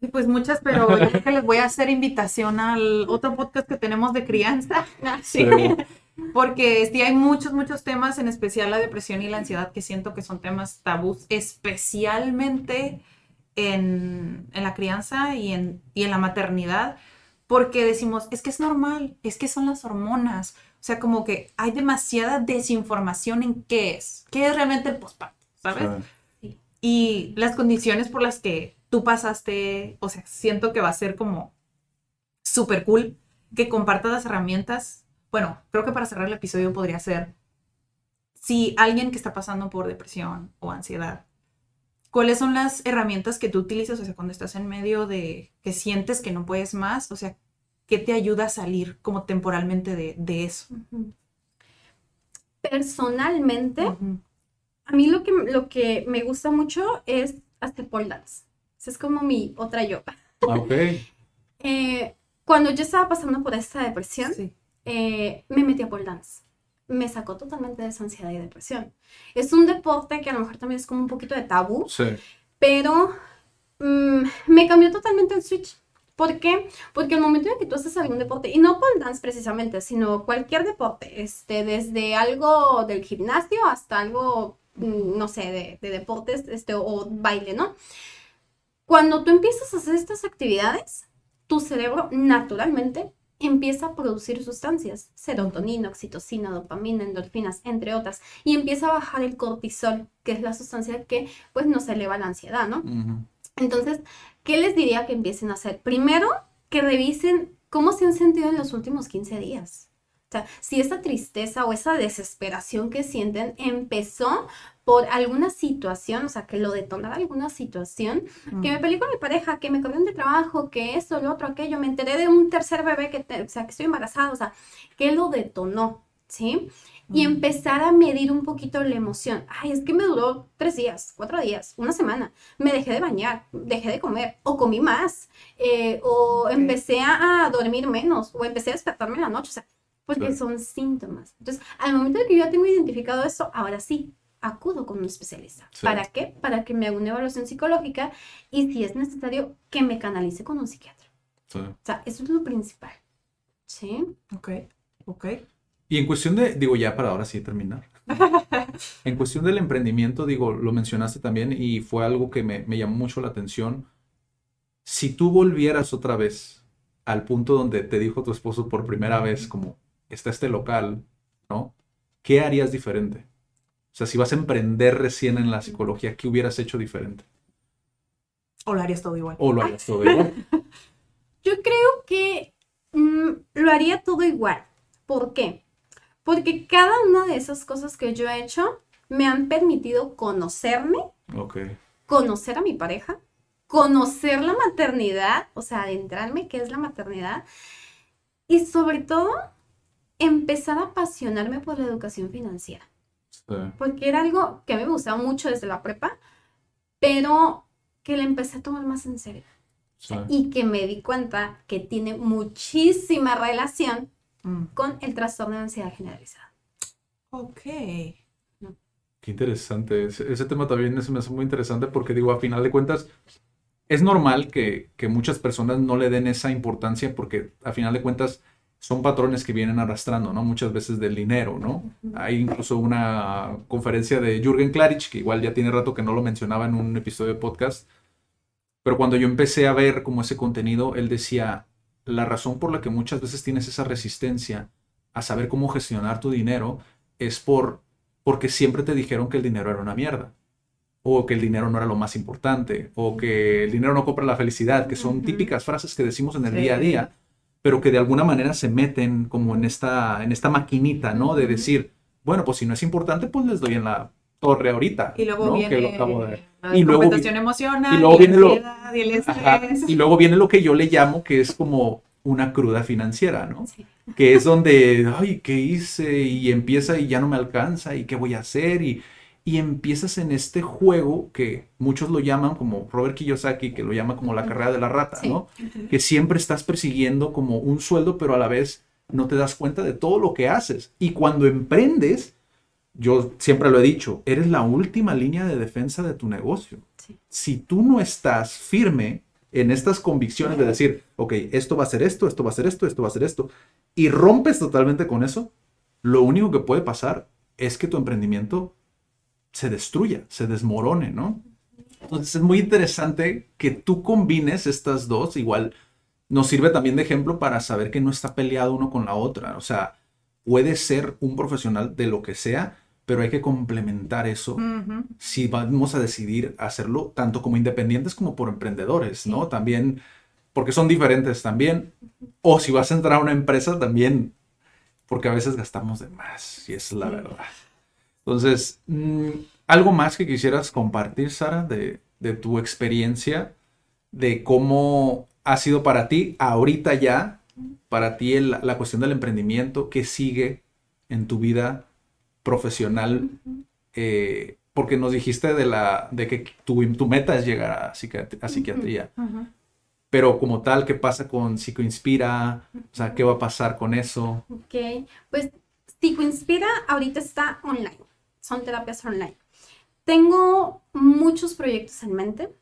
Speaker 3: Sí, Pues muchas, pero *laughs* yo creo que les voy a hacer invitación al otro podcast que tenemos de crianza. *laughs*
Speaker 1: Sí.
Speaker 3: Porque sí hay muchos, muchos temas, en especial la depresión y la ansiedad, que siento que son temas tabús, especialmente en, en la crianza y en, y en la maternidad, porque decimos, es que es normal, es que son las hormonas. O sea, como que hay demasiada desinformación en qué es, qué es realmente el posparto, ¿sabes? Y las condiciones por las que tú pasaste, o sea, siento que va a ser como súper cool que compartas las herramientas. Bueno, creo que para cerrar el episodio podría ser, si alguien que está pasando por depresión o ansiedad, ¿cuáles son las herramientas que tú utilizas, o sea, cuando estás en medio de que sientes que no puedes más? O sea, ¿qué te ayuda a salir como temporalmente de, de eso?
Speaker 2: Personalmente. A mí lo que, lo que me gusta mucho es hacer pole dance. Esa es como mi otra yo.
Speaker 1: Ah, ok. *laughs*
Speaker 2: Eh, cuando yo estaba pasando por esta depresión,
Speaker 3: Sí.
Speaker 2: eh, me metí a pole dance. Me sacó totalmente de esa ansiedad y depresión. Es un deporte que a lo mejor también es como un poquito de tabú,
Speaker 1: Sí.
Speaker 2: pero mm, me cambió totalmente el switch. ¿Por qué? Porque el momento en que tú haces algún deporte, y no pole dance precisamente, sino cualquier deporte, este, desde algo del gimnasio hasta algo, no sé, de, de deportes este, o baile, ¿no? Cuando tú empiezas a hacer estas actividades, tu cerebro naturalmente empieza a producir sustancias, serotonina, oxitocina, dopamina, endorfinas, entre otras, y empieza a bajar el cortisol, que es la sustancia que pues nos eleva la ansiedad, ¿no?
Speaker 1: Ujú.
Speaker 2: Entonces, ¿qué les diría que empiecen a hacer? Primero, que revisen cómo se han sentido en los últimos 15 días. O sea, si esa tristeza o esa desesperación que sienten empezó por alguna situación, o sea, que lo detonara alguna situación, que me peleé con mi pareja, que me corrieron de trabajo, que esto, lo otro, aquello, me enteré de un tercer bebé que, te- o sea, que estoy embarazada, o sea, ¿qué lo detonó? ¿Sí? Y empezar a medir un poquito la emoción. Ay, es que me duró tres días, cuatro días, una semana. Me dejé de bañar, dejé de comer, o comí más, eh, o empecé a, a dormir menos, o empecé a despertarme en la noche. O sea, porque
Speaker 1: Claro.
Speaker 2: son síntomas. Entonces, al momento de que yo ya tengo identificado eso, ahora sí, acudo con un especialista.
Speaker 1: Sí.
Speaker 2: ¿Para qué? Para que me haga una evaluación psicológica y si es necesario, que me canalice con un psiquiatra.
Speaker 1: Sí.
Speaker 2: O sea, eso es lo principal. ¿Sí?
Speaker 3: Ok, ok.
Speaker 1: Y en cuestión de, digo, ya para ahora sí terminar. *laughs* En cuestión del emprendimiento, digo, lo mencionaste también y fue algo que me, me llamó mucho la atención. Si tú volvieras otra vez al punto donde te dijo tu esposo por primera vez, como está este local, ¿no? ¿Qué harías diferente? O sea, si vas a emprender recién en la psicología, ¿qué hubieras hecho diferente?
Speaker 3: O lo harías todo igual.
Speaker 1: ¿O lo harías todo igual? *laughs*
Speaker 2: Yo creo que mm, lo haría todo igual. ¿Por qué? Porque cada una de esas cosas que yo he hecho me han permitido conocerme,
Speaker 1: Ok.
Speaker 2: conocer a mi pareja, conocer la maternidad, o sea, adentrarme qué es la maternidad y sobre todo empezar a apasionarme por la educación financiera.
Speaker 1: Sí,
Speaker 2: Porque era algo que me gustaba mucho desde la prepa, pero que le empecé a tomar más en serio.
Speaker 1: sí.
Speaker 2: Y que me di cuenta que tiene muchísima relación
Speaker 3: Mm.
Speaker 2: con el trastorno de ansiedad generalizada.
Speaker 3: Ok.
Speaker 1: Qué interesante. Ese, ese tema también se me hace muy interesante porque digo, a final de cuentas, es normal que, que muchas personas no le den esa importancia porque a final de cuentas son patrones que vienen arrastrando, ¿no? Muchas veces del dinero, ¿no? Hay incluso una conferencia de Jürgen Klarich, que igual ya tiene rato que no lo mencionaba en un episodio de podcast, pero cuando yo empecé a ver como ese contenido, él decía, la razón por la que muchas veces tienes esa resistencia a saber cómo gestionar tu dinero es por porque siempre te dijeron que el dinero era una mierda, o que el dinero no era lo más importante, o que el dinero no compra la felicidad, que son típicas frases que decimos en el
Speaker 3: Sí.
Speaker 1: día a día, pero que de alguna manera se meten como en esta, en esta maquinita, ¿no? De decir, bueno, pues si no es importante, pues les doy en la torre ahorita.
Speaker 3: Y luego
Speaker 1: ¿no?
Speaker 3: viene
Speaker 1: Que lo acabo de-
Speaker 3: la
Speaker 1: y luego
Speaker 3: emocional,
Speaker 1: y luego
Speaker 3: la
Speaker 1: viene lo-
Speaker 3: y el
Speaker 1: Ajá. Y luego viene lo que yo le llamo que es como una cruda financiera, ¿no?
Speaker 2: Sí.
Speaker 1: Que es donde, ay, ¿qué hice? Y empieza y ya no me alcanza, ¿y qué voy a hacer? Y, y empiezas en este juego que muchos lo llaman como Robert Kiyosaki, que lo llama como la carrera de la rata,
Speaker 2: Sí.
Speaker 1: ¿no? Que siempre estás persiguiendo como un sueldo, pero a la vez no te das cuenta de todo lo que haces. Y cuando emprendes, yo siempre lo he dicho, eres la última línea de defensa de tu negocio.
Speaker 2: Sí.
Speaker 1: Si tú no estás firme en estas convicciones de decir, ok, esto va a ser esto, esto va a ser esto, esto va a ser esto, y rompes totalmente con eso, lo único que puede pasar es que tu emprendimiento se destruya, se desmorone, ¿no? Entonces es muy interesante que tú combines estas dos, igual nos sirve también de ejemplo para saber que no está peleado uno con la otra, o sea, puede ser un profesional de lo que sea, pero hay que complementar eso si vamos a decidir hacerlo tanto como independientes como por emprendedores, ¿no? También, porque son diferentes también. O si vas a entrar a una empresa también, porque a veces gastamos de más, y es la verdad. Entonces, mm, ¿algo más que quisieras compartir, Sara, de, de tu experiencia, de cómo ha sido para ti, ahorita ya, para ti el- la cuestión del emprendimiento, qué sigue en tu vida profesional? eh, porque nos dijiste de, la, de que tu, tu meta es llegar a, psiquiat- a psiquiatría, pero como tal, ¿qué pasa con Psicoinspira? O sea, ¿qué va a pasar con eso?
Speaker 2: Ok, pues Psicoinspira ahorita está online, son terapias online. Tengo muchos proyectos en mente.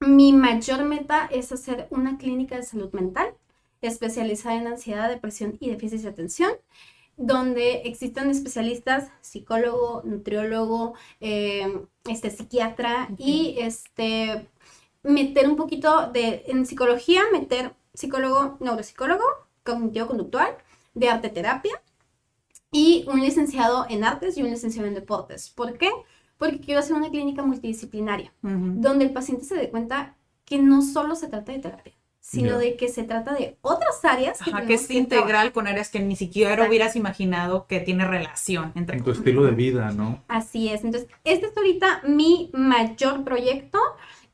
Speaker 2: Mi mayor meta es hacer una clínica de salud mental especializada en ansiedad, depresión y déficit de atención, donde existan especialistas, psicólogo, nutriólogo, eh, este, psiquiatra y este, meter un poquito de, en psicología, meter psicólogo, neuropsicólogo, cognitivo-conductual, de arte terapia y un licenciado en artes y un licenciado en deportes. ¿Por qué? Porque quiero hacer una clínica multidisciplinaria, donde el paciente se dé cuenta que no solo se trata de terapia, sino de que se trata de otras áreas que,
Speaker 3: Ajá, que es
Speaker 2: que
Speaker 3: integral con áreas que ni siquiera
Speaker 2: Exacto.
Speaker 3: hubieras imaginado que tiene relación entre
Speaker 1: En tu estilo de vida, ¿no?
Speaker 2: Así es. Entonces, este es ahorita mi mayor proyecto.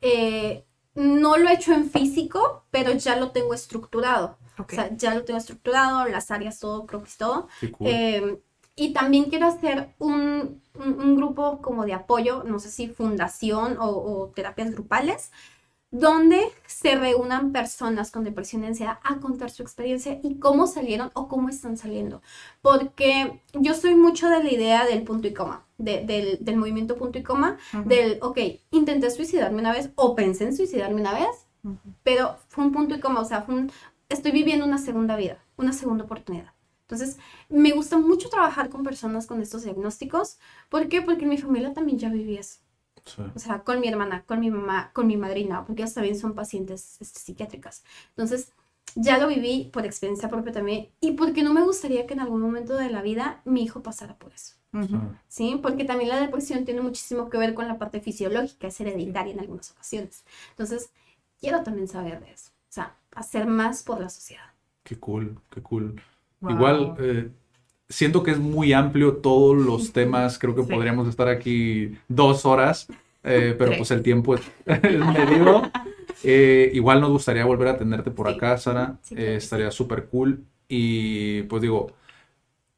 Speaker 2: Eh, no lo he hecho en físico, pero ya lo tengo estructurado.
Speaker 3: Ok.
Speaker 2: O sea, ya lo tengo estructurado, las áreas, todo, creo que es todo.
Speaker 1: Qué cool.
Speaker 2: Eh, y también quiero hacer un, un- un grupo como de apoyo, no sé si fundación o, o terapias grupales, donde se reúnan personas con depresión y ansiedad a contar su experiencia y cómo salieron o cómo están saliendo. Porque yo soy mucho de la idea del punto y coma, de- del, del movimiento punto y coma, del, ok, intenté suicidarme una vez o pensé en suicidarme una vez, pero fue un punto y coma, o sea, fue un- estoy viviendo una segunda vida, una segunda oportunidad. Entonces, me gusta mucho trabajar con personas con estos diagnósticos. ¿Por qué? Porque en mi familia también ya viví eso.
Speaker 1: Sí.
Speaker 2: O sea, con mi hermana, con mi mamá, con mi madrina, porque ellas también son pacientes este, psiquiátricas. Entonces, ya lo viví por experiencia propia también y porque no me gustaría que en algún momento de la vida mi hijo pasara por eso.
Speaker 1: Sí.
Speaker 2: ¿Sí? Porque también la depresión tiene muchísimo que ver con la parte fisiológica, es hereditaria en algunas ocasiones. Entonces, quiero también saber de eso. O sea, hacer más por la sociedad.
Speaker 1: Qué cool, qué cool.
Speaker 3: Wow.
Speaker 1: Igual, eh, siento que es muy amplio todos los temas. Creo que
Speaker 3: Sí.
Speaker 1: podríamos estar aquí dos horas, eh, *laughs* pero
Speaker 3: Sí.
Speaker 1: pues el tiempo es, *laughs* es medido. Eh, igual nos gustaría volver a tenerte por
Speaker 3: Sí.
Speaker 1: acá, Sara. Estaría súper cool. Y pues digo,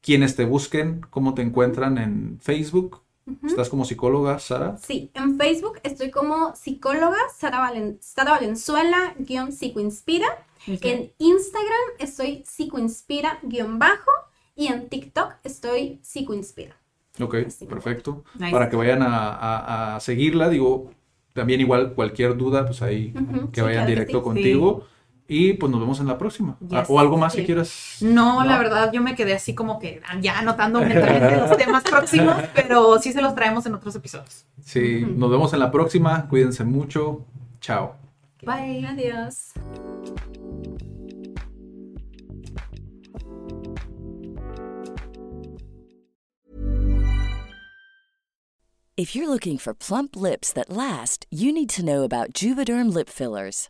Speaker 1: quienes te busquen, ¿cómo te encuentran en Facebook? ¿Estás como psicóloga, Sara?
Speaker 2: Sí, en Facebook estoy como psicóloga Sara, Valen- Sara Valenzuela, guion psicoinspira.
Speaker 3: Ok.
Speaker 2: En Instagram estoy psicoinspira, guion bajo. Y en TikTok estoy psicoinspira.
Speaker 1: Ok,
Speaker 2: Así.
Speaker 1: perfecto.
Speaker 3: Nice.
Speaker 1: Para que vayan a, a- a seguirla, digo, también igual cualquier duda, pues ahí que
Speaker 2: sí,
Speaker 1: vayan
Speaker 2: claro que
Speaker 1: directo
Speaker 2: sí.
Speaker 1: contigo. Y pues nos vemos en la próxima. Ah,
Speaker 3: Yes.
Speaker 1: o algo más que quieras.
Speaker 3: No, la verdad, yo me quedé así como que ya anotando *laughs* mentalmente los temas próximos, pero sí se los traemos en otros episodios.
Speaker 1: Sí, nos vemos en la próxima. Cuídense mucho. Chao.
Speaker 3: Bye.
Speaker 2: Adiós.
Speaker 5: If you're looking for plump lips that last, you need to know about Juvederm lip fillers.